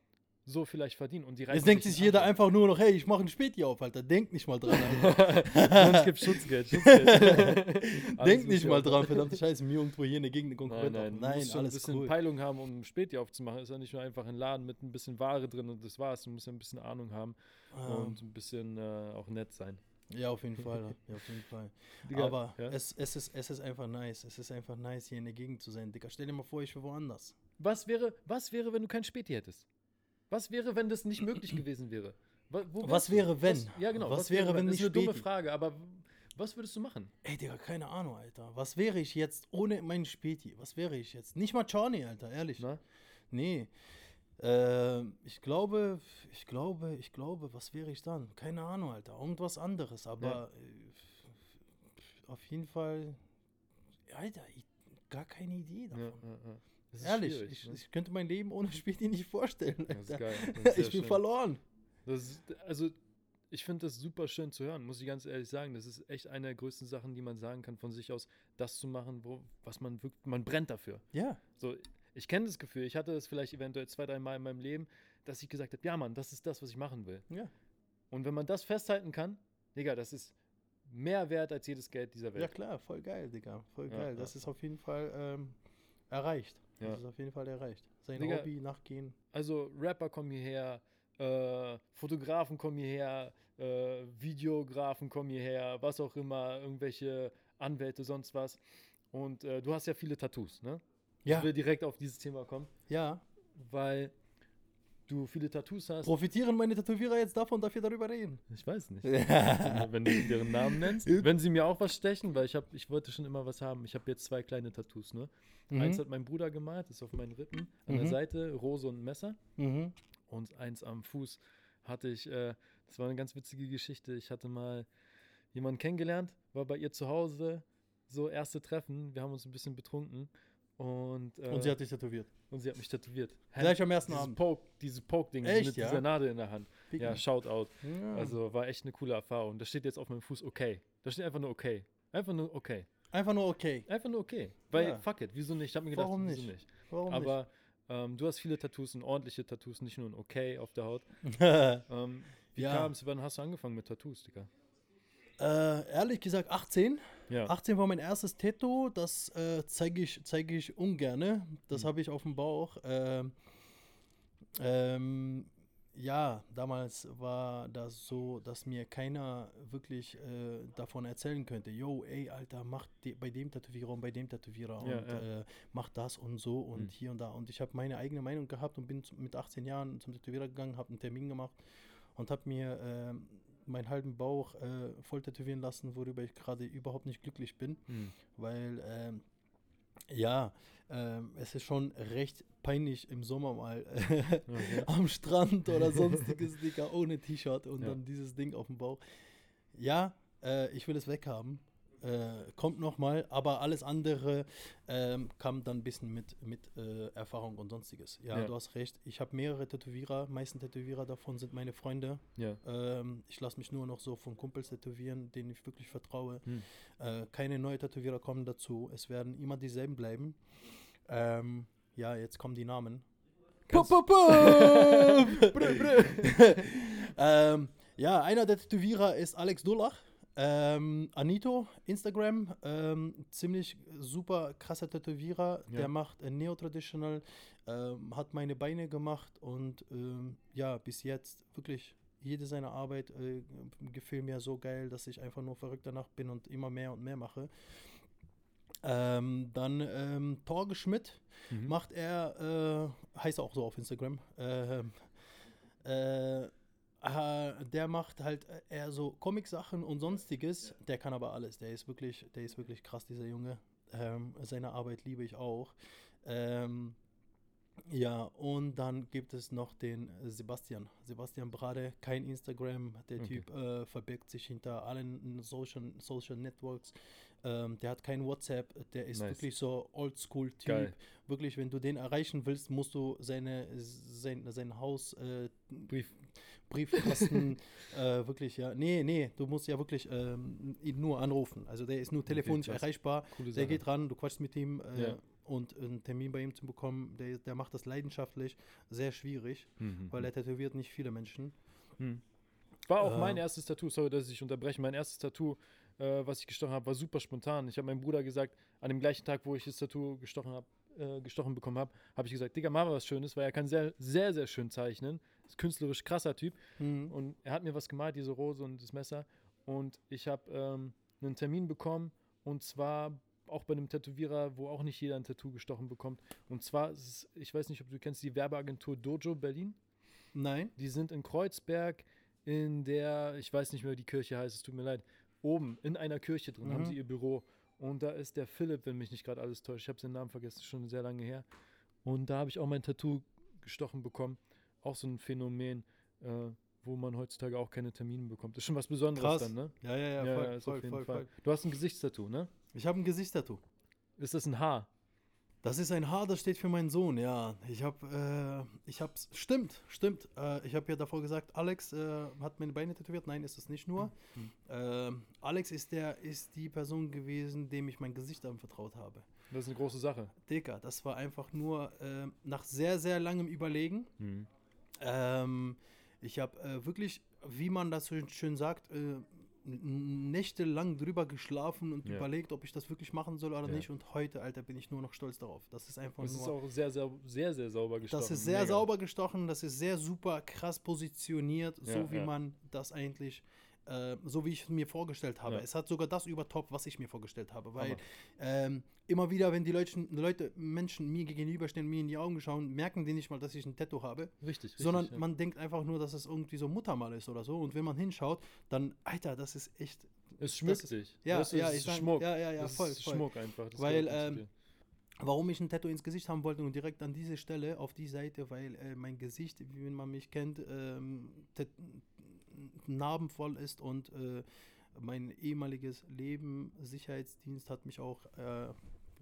so vielleicht verdienen. Und die Jetzt denkt sich jeder an. einfach nur noch, hey, ich mache ein Späti auf, Alter. Denkt nicht mal dran. Sonst gibt Schutzgeld. Schutzgeld. Alles Denkt ist nicht mal dran, verdammte Scheiße, mir irgendwo hier in der Gegend eine Nein, Konkurrent nein, du Nein, musst schon ein alles bisschen cool. Peilung haben, um ein Späti aufzumachen. Ist ja nicht nur einfach ein Laden mit ein bisschen Ware drin und das war's. Du musst ja ein bisschen Ahnung haben Ah, und ein bisschen äh, auch nett sein. Ja, auf jeden Fall. Ja, auf jeden Fall. Digga, Aber ja? es, es, ist, es ist einfach nice. Es ist einfach nice, hier in der Gegend zu sein. Digga, stell dir mal vor, ich wäre woanders. was, wäre, was wäre, wenn du kein Späti hättest? Was wäre, wenn das nicht möglich gewesen wäre? Wo Was wäre, wenn? Was, ja, genau. Was wäre, wenn Das nicht ist eine dumme? Frage, aber was würdest du machen? Ey, Digga, keine Ahnung, Alter. Was wäre ich jetzt ohne meinen Späti? Was wäre ich jetzt? Nicht mal Johnny, Alter, ehrlich. Na? Nee. Ähm, ich glaube, ich glaube, ich glaube, was wäre ich dann? Keine Ahnung, Alter. Irgendwas anderes, aber äh, auf jeden Fall, Alter, ich, gar keine Idee davon. Ja, ja, ja. Ehrlich, ich, ne? ich könnte mein Leben ohne Späti nicht vorstellen. Das ist geil. Ich bin schön. verloren. Ist, also, ich finde das super schön zu hören, muss ich ganz ehrlich sagen. Das ist echt eine der größten Sachen, die man sagen kann von sich aus, das zu machen, wo, was man wirklich, man brennt dafür. Ja, So, ich kenne das Gefühl, ich hatte das vielleicht eventuell zwei, drei Mal in meinem Leben, dass ich gesagt habe, ja Mann, das ist das, was ich machen will. ja. Und wenn man das festhalten kann, Digga, das ist mehr wert als jedes Geld dieser Ja Welt. klar, voll geil, Digga. Voll Ja, geil. ja. Das ist auf jeden Fall ähm, erreicht. Ja. Das ist auf jeden Fall erreicht. Sein Digga. Hobby nachgehen. Also Rapper kommen hierher, äh, Fotografen kommen hierher, äh, Videografen kommen hierher, was auch immer, irgendwelche Anwälte, sonst was. Und äh, du hast ja viele Tattoos, ne? Ja, Ich will direkt auf dieses Thema kommen, ja. weil du viele Tattoos hast. Profitieren meine Tätowierer jetzt davon, darf ich darüber reden? Ich weiß nicht. Ja. wenn du deren Namen nennst. Wenn sie mir auch was stechen, weil ich, hab, ich wollte schon immer was haben. Ich habe jetzt zwei kleine Tattoos, ne? Eins hat mein Bruder gemalt, ist auf meinen Rippen. An der Mhm. Seite Rose und Messer. Mhm. Und eins am Fuß hatte ich, äh, das war eine ganz witzige Geschichte. Ich hatte mal jemanden kennengelernt, war bei ihr zu Hause, so erste Treffen. Wir haben uns ein bisschen betrunken. Und, äh, Und sie hat dich tätowiert. und sie hat mich tätowiert. Gleich am ersten dieses Abend. Poke, dieses Poke-Ding mit ja? dieser Nadel in der Hand. Pick Ja. Shoutout. Ja. Also war echt eine coole Erfahrung. Da steht jetzt auf meinem Fuß okay. Da steht einfach nur okay. Einfach nur okay. Einfach nur okay. Einfach nur okay. Weil, Ja. fuck it, wieso nicht? Ich habe mir gedacht, Warum wieso nicht? nicht? Warum Aber Ähm, du hast viele Tattoos und ordentliche Tattoos, nicht nur ein Okay auf der Haut. Ähm, wie Ja. kam's? Wann hast du angefangen mit Tattoos, Digga? Äh, ehrlich gesagt 18. Ja. 18 war mein erstes Tattoo, das äh, zeige ich, zeig ich ungern. Das Mhm. habe ich auf dem Bauch. Ähm, ähm, ja, damals war das so, dass mir keiner wirklich äh, davon erzählen könnte, yo, ey, Alter, mach de bei dem Tätowierer und bei dem Tätowierer Ja, und ja. Äh, mach das und so und Mhm. hier und da. Und ich habe meine eigene Meinung gehabt und bin mit 18 Jahren zum Tätowierer gegangen, habe einen Termin gemacht und habe mir ähm, meinen halben Bauch äh, voll tätowieren lassen, worüber ich gerade überhaupt nicht glücklich bin, Hm. weil ähm, ja, ähm, es ist schon recht peinlich im Sommer mal Okay. am Strand oder sonstiges Digga ohne T-Shirt und Ja. dann dieses Ding auf dem Bauch. Ja, äh, ich will es weghaben. Äh, kommt noch mal, aber alles andere ähm, kam dann ein bisschen mit, mit äh, Erfahrung und sonstiges. Ja, Ja. du hast recht. Ich habe mehrere Tätowierer. Meisten Tätowierer davon sind meine Freunde. Ja. Ähm, ich lasse mich nur noch so von Kumpels tätowieren, denen ich wirklich vertraue. Hm. Äh, keine neuen Tätowierer kommen dazu. Es werden immer dieselben bleiben. Ähm, ja, jetzt kommen die Namen. Kannst- Pup, pup, pup. Brr, brr. ähm, ja, einer der Tätowierer ist Alex Dullach. Ähm, Anito, Instagram, ähm, ziemlich super krasser Tätowierer. Ja. Der macht äh, Neo-Traditional, ähm, hat meine Beine gemacht und ähm, ja, bis jetzt wirklich jede seiner Arbeit äh, gefiel mir so geil, dass ich einfach nur verrückt danach bin und immer mehr und mehr mache. Ähm, dann ähm, Torge Schmidt Mhm. macht er, äh, heißt auch so auf Instagram, ähm, äh, äh, der macht halt eher so Comic-Sachen und sonstiges. Der kann aber alles. Der ist wirklich, der ist wirklich krass, dieser Junge. Ähm, seine Arbeit liebe ich auch. Ähm, ja, und dann gibt es noch den Sebastian. Sebastian Brade, kein Instagram. Der Okay. Typ äh, verbirgt sich hinter allen Social, Social Networks. Ähm, der hat kein WhatsApp. Der ist Nice. wirklich so Oldschool-Typ. Wirklich, wenn du den erreichen willst, musst du seine, sein, sein Haus, äh, Brief. Briefkasten, äh, wirklich, ja. Nee, nee, du musst ja wirklich ähm, ihn nur anrufen. Also der ist nur telefonisch krass. erreichbar. Coole Der Sache. geht ran, du quatschst mit ihm äh, Ja. und einen Termin bei ihm zu bekommen, der, der macht das leidenschaftlich, sehr schwierig, Mhm. weil er tätowiert nicht viele Menschen. Hm. War auch mein erstes Tattoo, sorry, dass ich unterbreche. Mein erstes Tattoo, äh, was ich gestochen habe, war super spontan. Ich habe meinem Bruder gesagt, an dem gleichen Tag, wo ich das Tattoo gestochen habe, äh, gestochen bekommen habe, habe ich gesagt, Digga, mach mal was Schönes, weil er kann sehr, sehr, sehr schön zeichnen. Ist künstlerisch krasser Typ. Mhm. Und er hat mir was gemalt, diese Rose und das Messer. Und ich habe ähm, einen Termin bekommen und zwar auch bei einem Tätowierer, wo auch nicht jeder ein Tattoo gestochen bekommt. Und zwar, ist es, ich weiß nicht, ob du kennst die Werbeagentur Dojo Berlin. Nein? Die sind in Kreuzberg in der, ich weiß nicht mehr, wie die Kirche heißt, es tut mir leid, oben in einer Kirche drin haben Mhm. sie ihr Büro. Und da ist der Philipp, wenn mich nicht gerade alles täuscht. Ich habe seinen Namen vergessen, schon sehr lange her. Und da habe ich auch mein Tattoo gestochen bekommen. Auch so ein Phänomen, äh, wo man heutzutage auch keine Termine bekommt. Das ist schon was Besonderes Krass. dann, ne? Ja, ja, ja, voll, ist voll, jeden voll, Fall. voll. Du hast ein Gesichtstattoo, ne? Ich habe ein Gesichtstattoo. Ist das ein Haar? Das ist ein Haar, das steht für meinen Sohn, ja. Ich habe, äh, ich hab's, stimmt, stimmt. Äh, ich habe ja davor gesagt, Alex äh, hat meine Beine tätowiert. Nein, ist es nicht nur. Mhm. Ähm, Alex ist der, ist die Person gewesen, dem ich mein Gesicht anvertraut habe. Das ist eine große Sache. Digga, das war einfach nur äh, nach sehr, sehr langem Überlegen. Ähm, ich habe äh, wirklich, wie man das so schön sagt, äh, nächtelang drüber geschlafen und Ja. überlegt, ob ich das wirklich machen soll oder Ja. nicht. Und heute, Alter, bin ich nur noch stolz darauf. Das ist einfach Das nur. ist auch sehr, sehr, sehr, sehr sauber gestochen. Das ist sehr Mega. sauber gestochen, das ist sehr super krass positioniert, Ja, so wie man das eigentlich, äh, so wie ich es mir vorgestellt habe. Ja. Es hat sogar das übertoppt, was ich mir vorgestellt habe, weil ähm, immer wieder, wenn die Leute, Leute, Menschen mir gegenüberstehen, mir in die Augen schauen, merken die nicht mal, dass ich ein Tattoo habe, Richtig, richtig. sondern ja. man denkt einfach nur, dass es irgendwie so Muttermal ist oder so. Und wenn man hinschaut, dann, Alter, das ist echt, Es schmückt das- dich. ja, Weißt du, ja, es ich ist Schmuck. ja, ja, ja, das voll, ist voll. Schmuck einfach. Das Weil, ähm. Warum ich ein Tattoo ins Gesicht haben wollte und direkt an diese Stelle, auf die Seite, weil äh, mein Gesicht, wie man mich kennt, ähm, narbenvoll ist und äh, mein ehemaliges Leben, Sicherheitsdienst, hat mich auch, äh,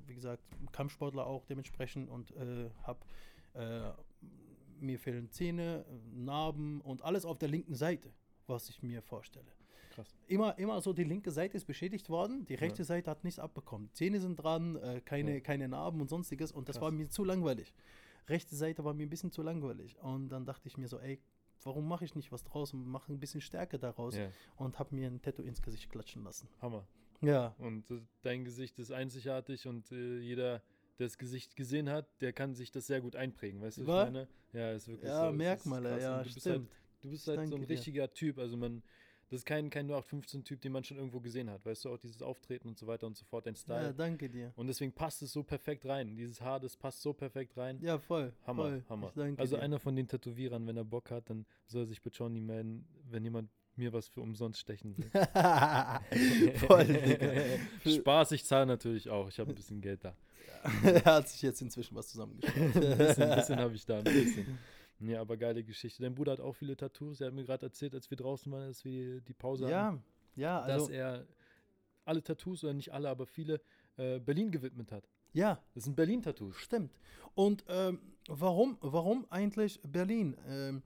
wie gesagt, Kampfsportler auch dementsprechend und äh, hab, äh, mir fehlen Zähne, Narben und alles auf der linken Seite, was ich mir vorstelle Krass. immer, immer so, die linke Seite ist beschädigt worden, die rechte Seite hat nichts abbekommen. Zähne sind dran, äh, keine, Ja. keine Narben und sonstiges und das Krass. war mir zu langweilig. rechte Seite war mir ein bisschen zu langweilig. Und dann dachte ich mir so, ey, warum mache ich nicht was draus und mache ein bisschen Stärke daraus Ja, und habe mir ein Tattoo ins Gesicht klatschen lassen. Hammer. Ja, Und dein Gesicht ist einzigartig und äh, jeder, der das Gesicht gesehen hat, der kann sich das sehr gut einprägen, weißt du, was Wa? ich meine? Ja, ist wirklich so. ja, ist Merkmale, ja, du bist halt, stimmt. du bist halt so ein Danke dir. richtiger Typ, also man, das ist kein, kein 0815-Typ, den man schon irgendwo gesehen hat, weißt du, auch dieses Auftreten und so weiter und so fort, dein Style. Ja, danke dir. Und deswegen passt es so perfekt rein. Dieses Haar, das passt so perfekt rein. Ja, voll. Hammer, voll. Hammer. Also dir. einer von den Tätowierern, wenn er Bock hat, dann soll er sich bei Johnny melden, wenn jemand mir was für umsonst stechen will. voll, Digga. Spaß, ich zahle natürlich auch. Ich habe ein bisschen Geld da. er hat sich jetzt inzwischen was zusammengespart. Ein bisschen, bisschen habe ich da, ein bisschen. Ja, aber geile Geschichte. Dein Bruder hat auch viele Tattoos. Er hat mir gerade erzählt, als wir draußen waren, als wir die Pause hatten, ja, ja, dass also, er alle Tattoos, oder nicht alle, aber viele, äh, Berlin gewidmet hat. ja, Das sind Berlin-Tattoos. Stimmt. Und ähm, warum, warum eigentlich Berlin? Ähm,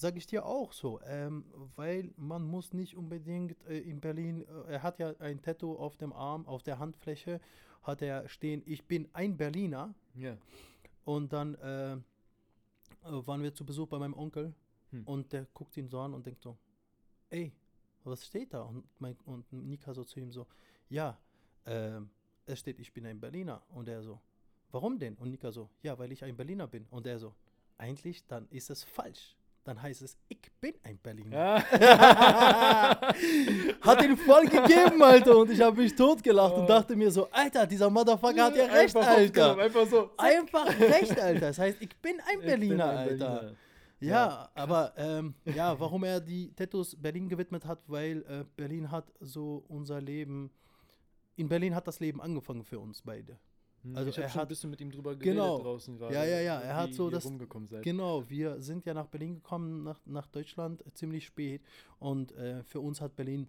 Sage ich dir auch so, ähm, weil man muss nicht unbedingt äh, in Berlin, äh, er hat ja ein Tattoo auf dem Arm, auf der Handfläche, hat er stehen, ich bin ein Berliner. Ja. Und dann äh, waren wir zu Besuch bei meinem Onkel Hm. und der guckt ihn so an und denkt so, ey, was steht da? Und, mein, und Nika so zu ihm so, ja, ähm, es steht, ich bin ein Berliner. Und er so, warum denn? Und Nika so, ja, weil ich ein Berliner bin. Und er so, eigentlich, dann ist es falsch. Dann heißt es, ich bin ein Berliner. Ja. Hat ihn voll gegeben, Alter. Und ich habe mich totgelacht und dachte mir so, Alter, dieser Motherfucker hat ja recht, Einfach Alter. Einfach so. Einfach recht, Alter. Das heißt, ich bin ein Ich bin Berliner, ein Alter. Berliner. Ja, Ja, aber ähm, ja, warum er die Tattoos Berlin gewidmet hat, weil äh, Berlin hat so unser Leben, in Berlin hat das Leben angefangen für uns beide. Hm, Also ich habe schon ein bisschen mit ihm drüber geredet Genau. draußen gerade. Ja, ja, ja, er hat so das-. Genau, wir sind ja nach Berlin gekommen, nach, nach Deutschland äh, ziemlich spät und äh, für uns hat Berlin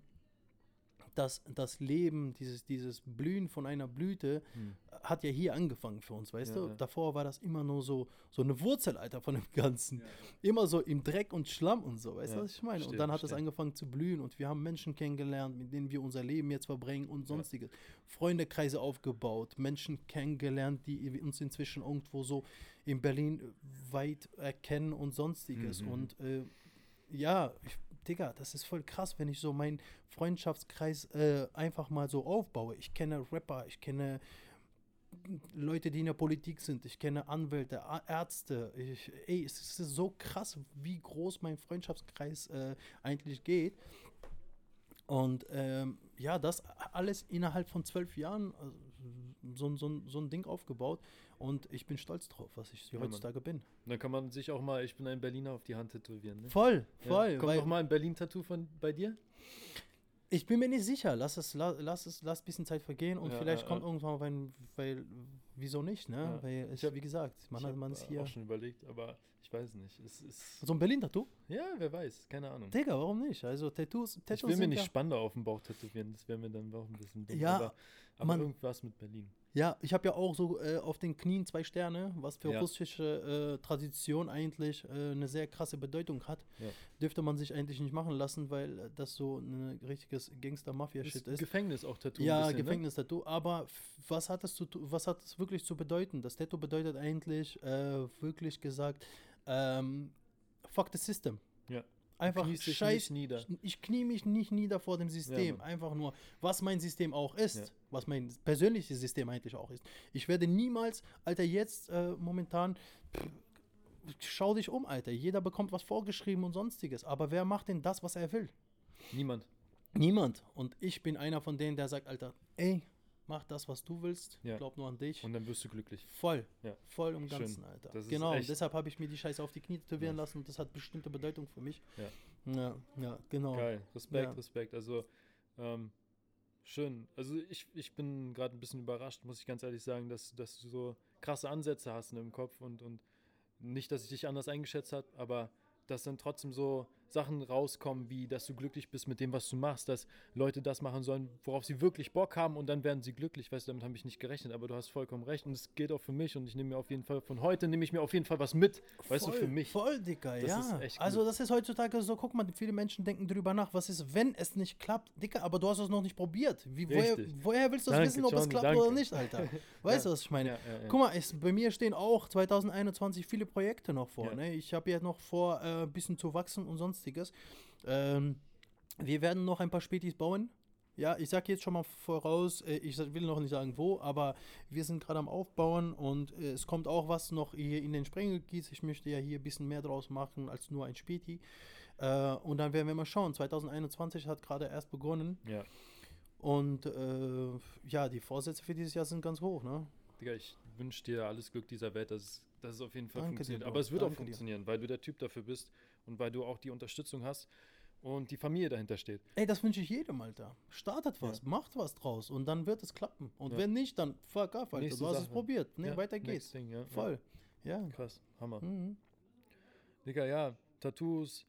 das, das Leben, dieses, dieses Blühen von einer Blüte, Hm. hat ja hier angefangen für uns, weißt Ja, du? ja. Davor war das immer nur so, so eine Wurzel, Alter, von dem Ganzen. Immer so im Dreck und Schlamm und so, weißt Ja, du, was ich meine? verstehe, und dann hat es angefangen zu blühen und wir haben Menschen kennengelernt, mit denen wir unser Leben jetzt verbringen und sonstiges. Freundekreise aufgebaut, Menschen kennengelernt, die uns inzwischen irgendwo so in Berlin weit erkennen und sonstiges. Mhm. Und äh, ja, ich, Digga, das ist voll krass, wenn ich so meinen Freundschaftskreis äh, einfach mal so aufbaue. Ich kenne Rapper, ich kenne Leute, die in der Politik sind, ich kenne Anwälte, Ärzte. Ich, ey, es ist so krass, wie groß mein Freundschaftskreis äh, eigentlich geht. Und ähm, ja, das alles innerhalb von zwölf Jahren äh, so, so, so ein Ding aufgebaut. Und ich bin stolz drauf, was ich Ja, Mann. heutzutage bin. Dann kann man sich auch mal, ich bin ein Berliner, auf die Hand tätowieren. Ne? Voll, Ja. voll. Kommt weil- noch mal ein Berlin-Tattoo von bei dir? Ich bin mir nicht sicher. Lass es, la, lass es, lass ein bisschen Zeit vergehen und Ja, vielleicht ja, kommt ja. irgendwann, wenn, weil, wieso nicht, ne? Ja. Weil, Ich ich, hab- wie gesagt, man, ich hat- man äh, hier. auch schon überlegt, aber ich weiß nicht. Es ist, So ein Berlin-Tattoo? ja, wer weiß, keine Ahnung. Digga, warum nicht? Also Tattoos, Tattoos Ich will mir nicht ja, Spandau auf dem Bauch tätowieren, das wäre mir dann auch ein bisschen dumm. Ja, aber, aber irgendwas mit Berlin. Ja, ich habe ja auch so äh, auf den Knien zwei Sterne, was für Ja. russische äh, Tradition eigentlich äh, eine sehr krasse Bedeutung hat. Ja. Dürfte man sich eigentlich nicht machen lassen, weil das so ein richtiges Gangster-Mafia-Shit Ist ist. Gefängnis auch Tattoo. Ja, ne? Gefängnis-Tattoo. Aber f- was hat, es zu, was hat es wirklich zu bedeuten? Das Tattoo bedeutet eigentlich, äh, wirklich gesagt, ähm, fuck the system. Ja. Einfach dich scheiß. nicht nieder. Ich, ich knie mich nicht nieder vor dem System. Mann. Einfach nur, was mein System auch ist. Ja. Was mein persönliches System eigentlich auch ist. Ich werde niemals, Alter, jetzt äh, momentan. pff, Schau dich um, Alter. Jeder bekommt was vorgeschrieben und sonstiges. Aber wer macht denn das, was er will? Niemand. Niemand. Und ich bin einer von denen, der sagt, Alter, ey, mach das, was du willst. Ja. Glaub nur an dich. Und dann wirst du glücklich. voll. Ja. Voll im Schön. Ganzen, Alter. Das genau. Und deshalb habe ich mir die Scheiße auf die Knie tätowieren Ja. lassen und das hat bestimmte Bedeutung für mich. Ja. Ja, ja genau. Geil. Respekt. Respekt. Also, ähm, schön. Also, ich, ich bin gerade ein bisschen überrascht, muss ich ganz ehrlich sagen, dass, dass du so krasse Ansätze hast im Kopf und, und nicht, dass ich dich anders eingeschätzt habe, aber dass dann trotzdem so Sachen rauskommen, wie dass du glücklich bist mit dem, was du machst, dass Leute das machen sollen, worauf sie wirklich Bock haben und dann werden sie glücklich. Weißt du, damit habe ich nicht gerechnet, aber du hast vollkommen recht und es gilt auch für mich und ich nehme mir auf jeden Fall von heute, nehme ich mir auf jeden Fall was mit, weißt du, für mich. Voll, Dicker, Das ja. also das ist heutzutage so, guck mal, viele Menschen denken drüber nach, was ist, wenn es nicht klappt, Dicker, aber du hast es noch nicht probiert. Wie, woher, woher willst du das Danke, wissen, ob es Johnny, klappt danke. oder nicht, Alter? Weißt du, was ich meine? Ja, ja, ja. Guck mal, es, bei mir stehen auch 2021 viele Projekte noch vor. Ja. Ne? Ich habe ja noch vor, äh, ein bisschen zu wachsen und sonstiges. Ähm, wir werden noch ein paar Spätis bauen. Ja, ich sage jetzt schon mal voraus, äh, ich will noch nicht sagen wo, aber wir sind gerade am Aufbauen und äh, es kommt auch was noch hier in den Sprengelkiez. Ich möchte ja hier ein bisschen mehr draus machen als nur ein Späti. Äh, und dann werden wir mal schauen. 2021 hat gerade erst begonnen Ja, und äh, ja, die Vorsätze für dieses Jahr sind ganz hoch, ne? Digga, ich wünsche dir alles Glück dieser Welt, dass, es- dass es auf jeden Fall Danke dir, funktioniert. Bro. Aber es wird auch Danke dir. funktionieren, weil du der Typ dafür bist und weil du auch die Unterstützung hast und die Familie dahinter steht. Ey, das wünsche ich jedem, Alter. Startet was, macht was draus und dann wird es klappen. Und Ja. wenn nicht, dann fuck off, Alter. Nächste du hast es Sache. probiert. Ne, Ja, weiter geht's. thing, ja, Voll. Ja. Ja. Krass, Hammer. Mhm. Digga, ja, Tattoos,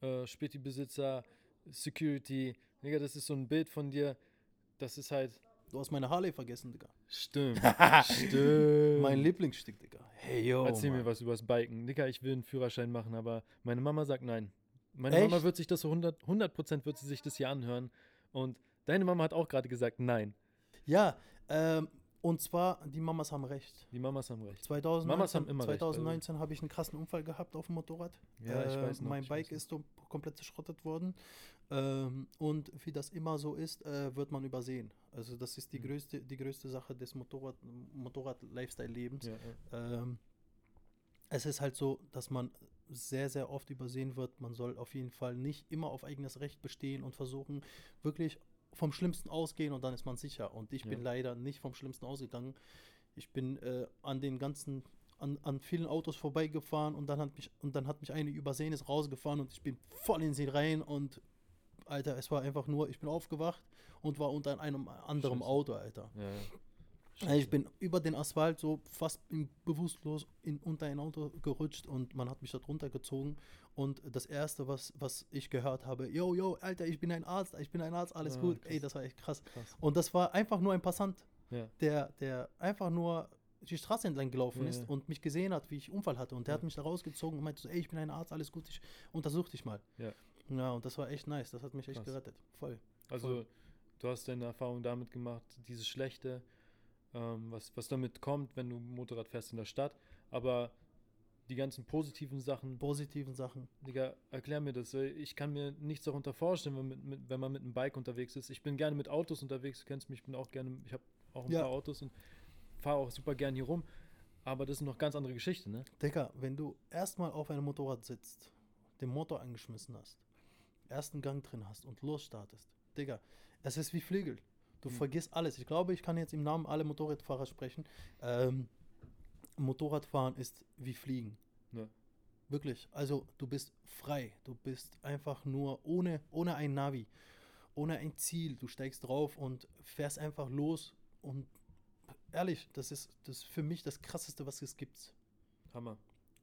äh, Späti-Besitzer, Security. Digga, das ist so ein Bild von dir. Das ist halt. Du hast meine Harley vergessen, Digga. Stimmt. Stimmt. Mein Lieblingsstück, Digga. Hey, yo. Erzähl mir Mann. was übers Biken. Digga, ich will einen Führerschein machen, aber meine Mama sagt nein. Meine Echt? Mama wird sich das so 100, 100% wird sie sich das hier anhören. Und deine Mama hat auch gerade gesagt nein. Ja, ähm, und zwar, die Mamas haben recht. Die Mamas haben recht. 2019, Mamas haben immer recht, 2019 habe ich einen krassen Unfall gehabt auf dem Motorrad. Ja, ich Äh, weiß noch, Mein ich Bike ist komplett zerschrottet worden. Ähm, und wie das immer so ist, äh, wird man übersehen. Also das ist die Mhm. größte, die größte Sache des Motorrad, Motorrad-Lifestyle-Lebens. Ja, ja. Ähm, es ist halt so, dass man sehr, sehr oft übersehen wird. Man soll auf jeden Fall nicht immer auf eigenes Recht bestehen und versuchen, wirklich vom Schlimmsten ausgehen und dann ist man sicher. Und ich Ja. bin leider nicht vom Schlimmsten ausgegangen. Ich bin äh, an den ganzen, an, an vielen Autos vorbeigefahren und dann hat mich, und dann hat mich eine übersehen, ist rausgefahren und ich bin voll in sie rein und Alter, es war einfach nur, ich bin aufgewacht und war unter einem anderen Scheiße. Auto, Alter. ja, ja. Ja, Ich bin über den Asphalt so fast bewusstlos in, unter ein Auto gerutscht und man hat mich da drunter gezogen. Und das Erste, was, was ich gehört habe, yo, yo, Alter, ich bin ein Arzt, ich bin ein Arzt, alles Ah, gut. krass. Ey, das war echt krass. Krass. Und das war einfach nur ein Passant, Ja. der, der einfach nur die Straße entlang gelaufen Ja, ist ja. und mich gesehen hat, wie ich Unfall hatte. Und der Ja. hat mich da rausgezogen und meinte so, ey, ich bin ein Arzt, alles gut, ich untersuch dich mal. Ja. Ja, und das war echt nice, das hat mich echt Krass. gerettet. Voll. Also, Voll. du hast deine Erfahrung damit gemacht, dieses Schlechte, ähm, was, was damit kommt, wenn du Motorrad fährst in der Stadt. Aber die ganzen positiven Sachen, Positiven Sachen. Digga, erklär mir das. Ich kann mir nichts darunter vorstellen, wenn, mit, mit, wenn man mit einem Bike unterwegs ist. Ich bin gerne mit Autos unterwegs, du kennst mich, ich bin auch gerne, ich habe auch ein Ja. paar Autos und fahre auch super gern hier rum. Aber das ist noch ganz andere Geschichte, ne? Digga, wenn du erstmal auf einem Motorrad sitzt, den Motor angeschmissen hast, ersten Gang drin hast und losstartest, Digga, es ist wie Flügel. Du Hm. vergisst alles. Ich glaube, ich kann jetzt im Namen aller Motorradfahrer sprechen. Ähm, Motorradfahren ist wie Fliegen. Ja. Wirklich. Also du bist frei. Du bist einfach nur ohne, ohne ein Navi, ohne ein Ziel. Du steigst drauf und fährst einfach los. Und ehrlich, das ist, das ist für mich das Krasseste, was es gibt. Hammer.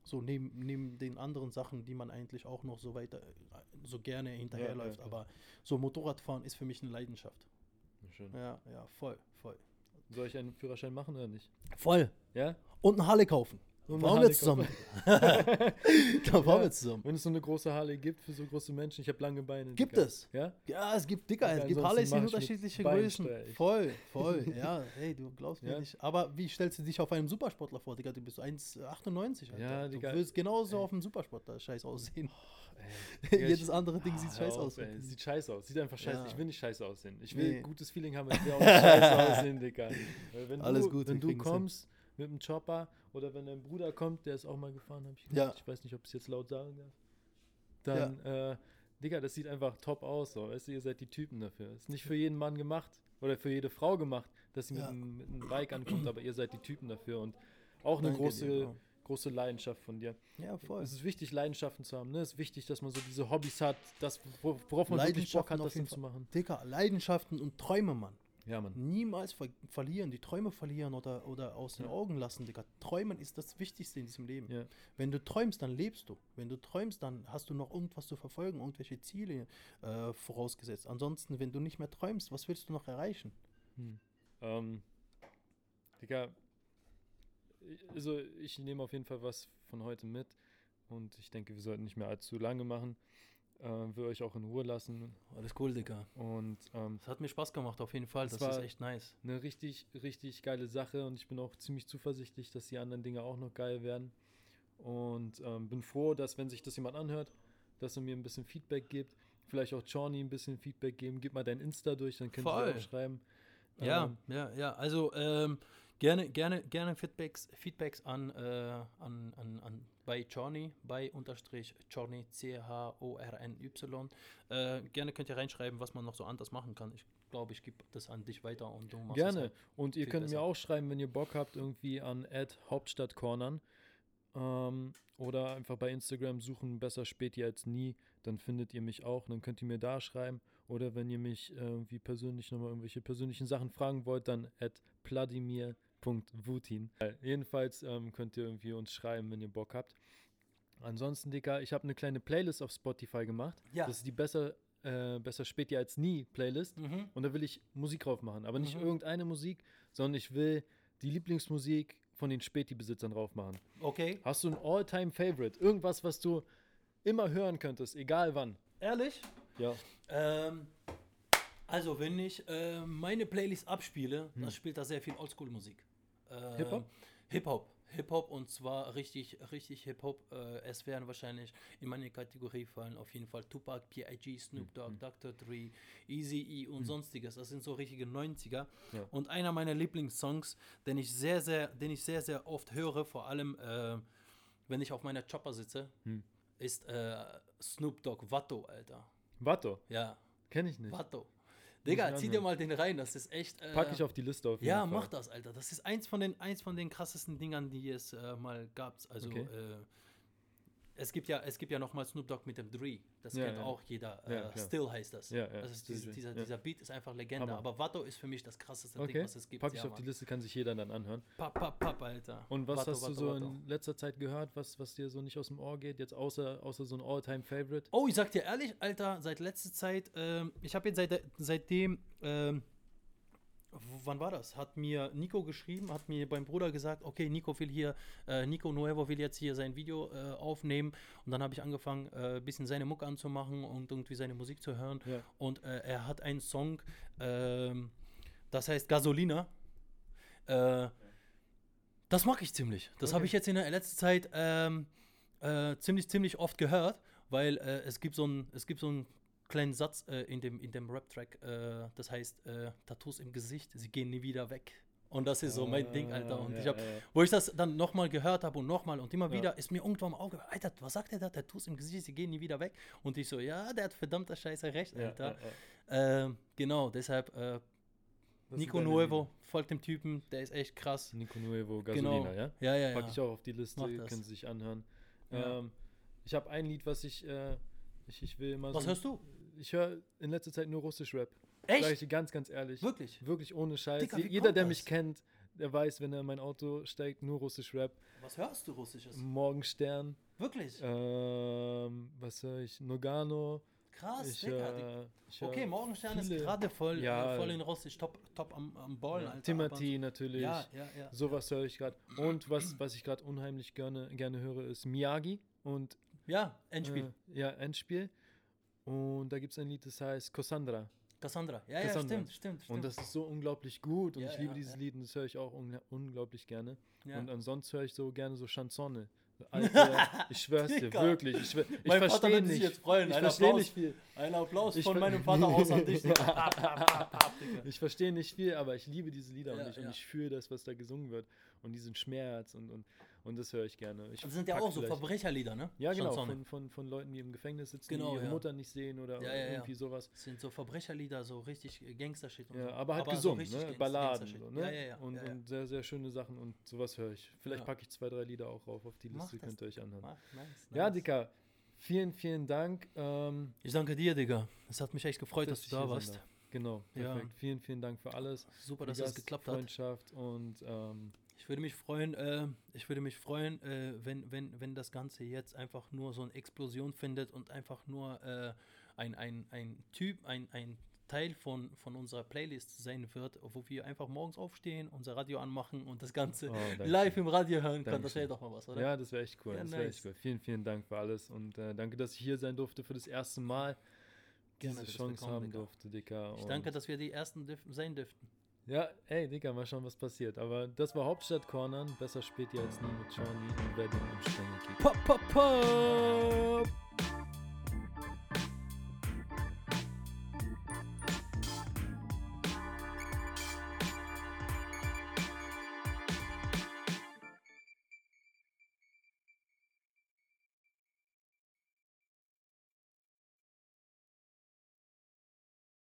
So neben, neben den anderen Sachen, die man eigentlich auch noch so weiter, so gerne hinterherläuft. ja, ja. Aber so Motorradfahren ist für mich eine Leidenschaft. Schön. Ja, ja, voll, voll. Soll ich einen Führerschein machen oder nicht? Voll. Ja? Und eine Halle kaufen. Da fahren wir zusammen. da fahren Ja. wir zusammen. Wenn es so eine große Harley gibt für so große Menschen, ich habe lange Beine. Gibt es? Ja? Ja, es gibt Dicker, Ja, es gibt Harleys in unterschiedliche Größen. Voll, voll. Ja, hey, du glaubst mir Ja. nicht. Aber wie stellst du dich auf einen Supersportler vor, Digga? Du bist 1,98. Alter. Ja, du Digga. willst genauso Ey. auf einen Supersportler scheiß aussehen. Ey, Digga, Jedes andere Ding sieht Ah, scheiß hör auf, aus. Ey. Sieht scheiße aus. Sieht einfach scheiße. Ja. Ich will nicht scheiße aussehen. Ich will Nee. ein gutes Feeling haben. Ich will auch scheiße aussehen, Digga. Wenn Alles du, gut, Wenn du kommst mit dem Chopper oder wenn dein Bruder kommt, der ist auch mal gefahren, habe ich Ja. gehört. Ich weiß nicht, ob ich es jetzt laut sagen darf. Dann, äh, Digga, das sieht einfach top aus. So. Weißt du, ihr seid die Typen dafür. Ist nicht für jeden Mann gemacht oder für jede Frau gemacht, dass sie Ja. mit, einem, mit einem Bike ankommt, aber ihr seid die Typen dafür. Und auch eine Danke große, dir, große Leidenschaft von dir. Ja, voll. Es ist wichtig, Leidenschaften zu haben. Ne? Es ist wichtig, dass man so diese Hobbys hat, das, wo- worauf man wirklich Bock hat, das zu machen. Dicker, Leidenschaften und Träume, Mann. Ja, Mann. Niemals ver verlieren, die Träume verlieren oder, oder aus den Ja. Augen lassen, Digga. Träumen ist das Wichtigste in diesem Leben. Ja. Wenn du träumst, dann lebst du. Wenn du träumst, dann hast du noch irgendwas zu verfolgen, irgendwelche Ziele äh, vorausgesetzt. Ansonsten, wenn du nicht mehr träumst, was willst du noch erreichen? Hm. Ähm, Digga, also ich nehme auf jeden Fall was von heute mit und ich denke, wir sollten nicht mehr allzu lange machen. Äh, will euch auch in Ruhe lassen Alles cool, Digga. und ähm, Das hat mir Spaß gemacht, auf jeden Fall. Das Das, ist war- echt nice. eine richtig, richtig geile Sache und ich bin auch ziemlich zuversichtlich, dass die anderen Dinge auch noch geil werden. Und ähm, bin froh, dass, wenn sich das jemand anhört, dass er mir ein bisschen Feedback gibt. Vielleicht auch Johnny ein bisschen Feedback geben. Gib mal dein Insta durch, dann könnt ihr auch schreiben. Ja, Ähm, ja, ja. Also ähm, gerne, gerne, gerne Feedbacks, Feedbacks an, äh, an, an, an bei Johnny, bei unterstrich Johnny, C-H-O-R-N-Y. Äh, gerne könnt ihr reinschreiben, was man noch so anders machen kann. Ich glaube, ich gebe das an dich weiter und du machst es Gerne. halt. Und ihr könnt besser. mir auch schreiben, wenn ihr Bock habt, irgendwie an Hauptstadtcornern. Ähm, oder einfach bei Instagram suchen, besser späti als nie. Dann findet ihr mich auch. Dann könnt ihr mir da schreiben. Oder wenn ihr mich irgendwie persönlich nochmal irgendwelche persönlichen Sachen fragen wollt, dann at pladimir.vutin. Äh, jedenfalls ähm, könnt ihr irgendwie uns schreiben, wenn ihr Bock habt. Ansonsten, Dicker, ich habe eine kleine Playlist auf Spotify gemacht. Ja. Das ist die besser, äh, besser späti als nie Playlist. Mhm. Und da will ich Musik drauf machen. Aber nicht Mhm. irgendeine Musik, sondern ich will die Lieblingsmusik von den Späti-Besitzern drauf machen. Okay. Hast du ein All-Time-Favorite? Irgendwas, was du immer hören könntest, egal wann? Ehrlich? Ja. Ähm, also, wenn ich äh, meine Playlist abspiele, Hm. dann spielt da sehr viel Oldschool-Musik. Ähm, Hip-Hop? Hip-Hop. Hip-Hop und zwar richtig, richtig Hip-Hop. Äh, es werden wahrscheinlich in meine Kategorie fallen auf jeden Fall Tupac, P.I.G., Snoop Dogg, Dr. Dre, Easy-E und sonstiges. Das sind so richtige 90er. Ja. Und einer meiner Lieblingssongs, den ich sehr, sehr, den ich sehr, sehr oft höre, vor allem äh, wenn ich auf meiner Chopper sitze, Hm. ist äh, Snoop Dogg Watto, Alter. Watto, Ja, kenne ich nicht. Watto. Digga, zieh dir mal den rein, das ist echt. Äh, Pack ich auf die Liste auf jeden Ja, Fall. mach das, Alter. Das ist eins von den, eins von den krassesten Dingern, die es äh, mal gab. Also, Okay. äh, es gibt ja, es gibt ja nochmal Snoop Dogg mit dem Dre. Das Ja, kennt ja. auch jeder. Äh, Ja, klar. Still heißt das. Ja, ja, Dre, dieser, ja. dieser Beat ist einfach Legende. Hammer. Aber Watto ist für mich das krasseste Ding, Okay, was es gibt. pack ich auf die Mann. Liste, kann sich jeder dann anhören. Papp, papp, papp, Alter. Und was Watto, hast du Watto, so Watto. in letzter Zeit gehört, was, was dir so nicht aus dem Ohr geht, jetzt außer, außer so ein All-Time-Favorite? Oh, ich sag dir ehrlich, Alter, seit letzter Zeit, ähm, ich habe jetzt seit, seitdem, ähm, wann war das? Hat mir Nico geschrieben, hat mir beim Bruder gesagt, okay, Nico will hier, äh, Nico Nuevo will jetzt hier sein Video äh, aufnehmen. Und dann habe ich angefangen, ein äh, bisschen seine Mucke anzumachen und irgendwie seine Musik zu hören. Ja. Und äh, er hat einen Song, ähm, das heißt Gasolina. Äh, das mag ich ziemlich. Das habe Okay. ich jetzt in der letzten Zeit ähm, äh, ziemlich, ziemlich oft gehört, weil es gibt so einen, es gibt so einen kleinen Satz äh, in dem, in dem Rap-Track, äh, das heißt äh, Tattoos im Gesicht, sie gehen nie wieder weg. Und das ist so mein Ding, Alter. Und Ah, ich ja, habe, ja, ja. wo ich das dann nochmal gehört habe und nochmal und immer Ja. wieder, ist mir irgendwann im Auge, Alter, was sagt der da? Tattoos im Gesicht, sie gehen nie wieder weg. Und ich so, ja, der hat verdammter Scheiße recht, Ja, Alter. ja, ja. Ähm, genau, deshalb äh, Das Nico Nuevo, folgt dem Typen, der ist echt krass. Lieder. Nico Nuevo, Genau. Gasolina, ja? Ja, ja, ja. Pack ich auch auf die Liste, können Sie sich anhören. Ja. Ähm, ich habe ein Lied, was ich, äh, ich, ich will immer Was so. hörst du? Ich höre in letzter Zeit nur russisch Rap. Sag ich Echt? dir ganz, ganz ehrlich. Wirklich? Wirklich ohne Scheiß. Je- Jeder, der das? mich kennt, der weiß, wenn er in mein Auto steigt, nur russisch Rap. Was hörst du Russisches? Morgenstern, Wirklich? ähm, was höre ich? Nogano. Krass, Ich, Digga. äh, ich Okay, Morgenstern ist viele- gerade voll, Ja. äh, voll in Russisch, top, top am, am Ballen, Ja, Alter. Timothy natürlich. Ja, ja, ja. Sowas höre ich gerade. Und was, was ich gerade unheimlich gerne, gerne höre, ist Miyagi und Ja, Endspiel. Äh, ja, Endspiel. Und da gibt es ein Lied, das heißt Cassandra. Cassandra. Ja, Cassandra. ja, stimmt, stimmt, stimmt. Und das ist so unglaublich gut und Ja, ich liebe ja, dieses ja. Lied und das höre ich auch ungla- unglaublich gerne. Und ansonsten höre ich so gerne so Chansonne. Alte, ich schwör's dir, wirklich. Ich, schwör, ich Mein Vater verstehe wird sich nicht. jetzt freuen. Ich Ein verstehe Applaus. nicht viel. Ein Applaus Ich von meinem Vater aus an dich. Ich verstehe nicht viel, aber ich liebe diese Lieder und, ich, und ich fühle das, was da gesungen wird. Und diesen Schmerz und, und, und das höre ich gerne. Ich Das sind ja auch so Verbrecherlieder, ne? Ja, genau, von, von, von Leuten, die im Gefängnis sitzen, Genau, die ihre ja. Mutter nicht sehen oder Ja, ja, irgendwie sowas. Das sind so Verbrecherlieder, so richtig Gangster-Shit. und Ja, so. aber halt so gesungen, richtig ne? Gangster- Balladen. So, ne? Ja, ja, ja. Und, und sehr, sehr schöne Sachen und sowas höre ich. Vielleicht packe ich zwei, drei Lieder auch rauf auf die Liste, könnt ihr euch anhören. Mach, nice, Ja, nice. Dicker, vielen, vielen Dank. Ähm, Ich danke dir, Digga. Es hat mich echt gefreut, dass, Dass du da warst. sein Genau, Ja. perfekt. Vielen, vielen Dank für alles. Super, dass das geklappt hat. Gastfreundschaft und ähm, Ich würde mich freuen, äh, ich würde mich freuen, äh, wenn, wenn, wenn das Ganze jetzt einfach nur so eine Explosion findet und einfach nur äh, ein, ein, ein Typ, ein, ein Teil von, von unserer Playlist sein wird, wo wir einfach morgens aufstehen, unser Radio anmachen und das Ganze oh, live im Radio hören können. Das wäre doch mal was, oder? Ja, das wäre echt cool. Ja, das wäre nice. echt cool. Vielen, vielen Dank für alles und äh, danke, dass ich hier sein durfte für das erste Mal. Gerne, diese Chance haben Digga. durfte, Dicker. Ich danke, dass wir die Ersten sein dürften. Ja, ey, Digga, mal schauen, was passiert. Aber das war Hauptstadt Cornern. Besser spät als nie mit Johnny und Wedding im Strenge Kick. Pop, pop, pop!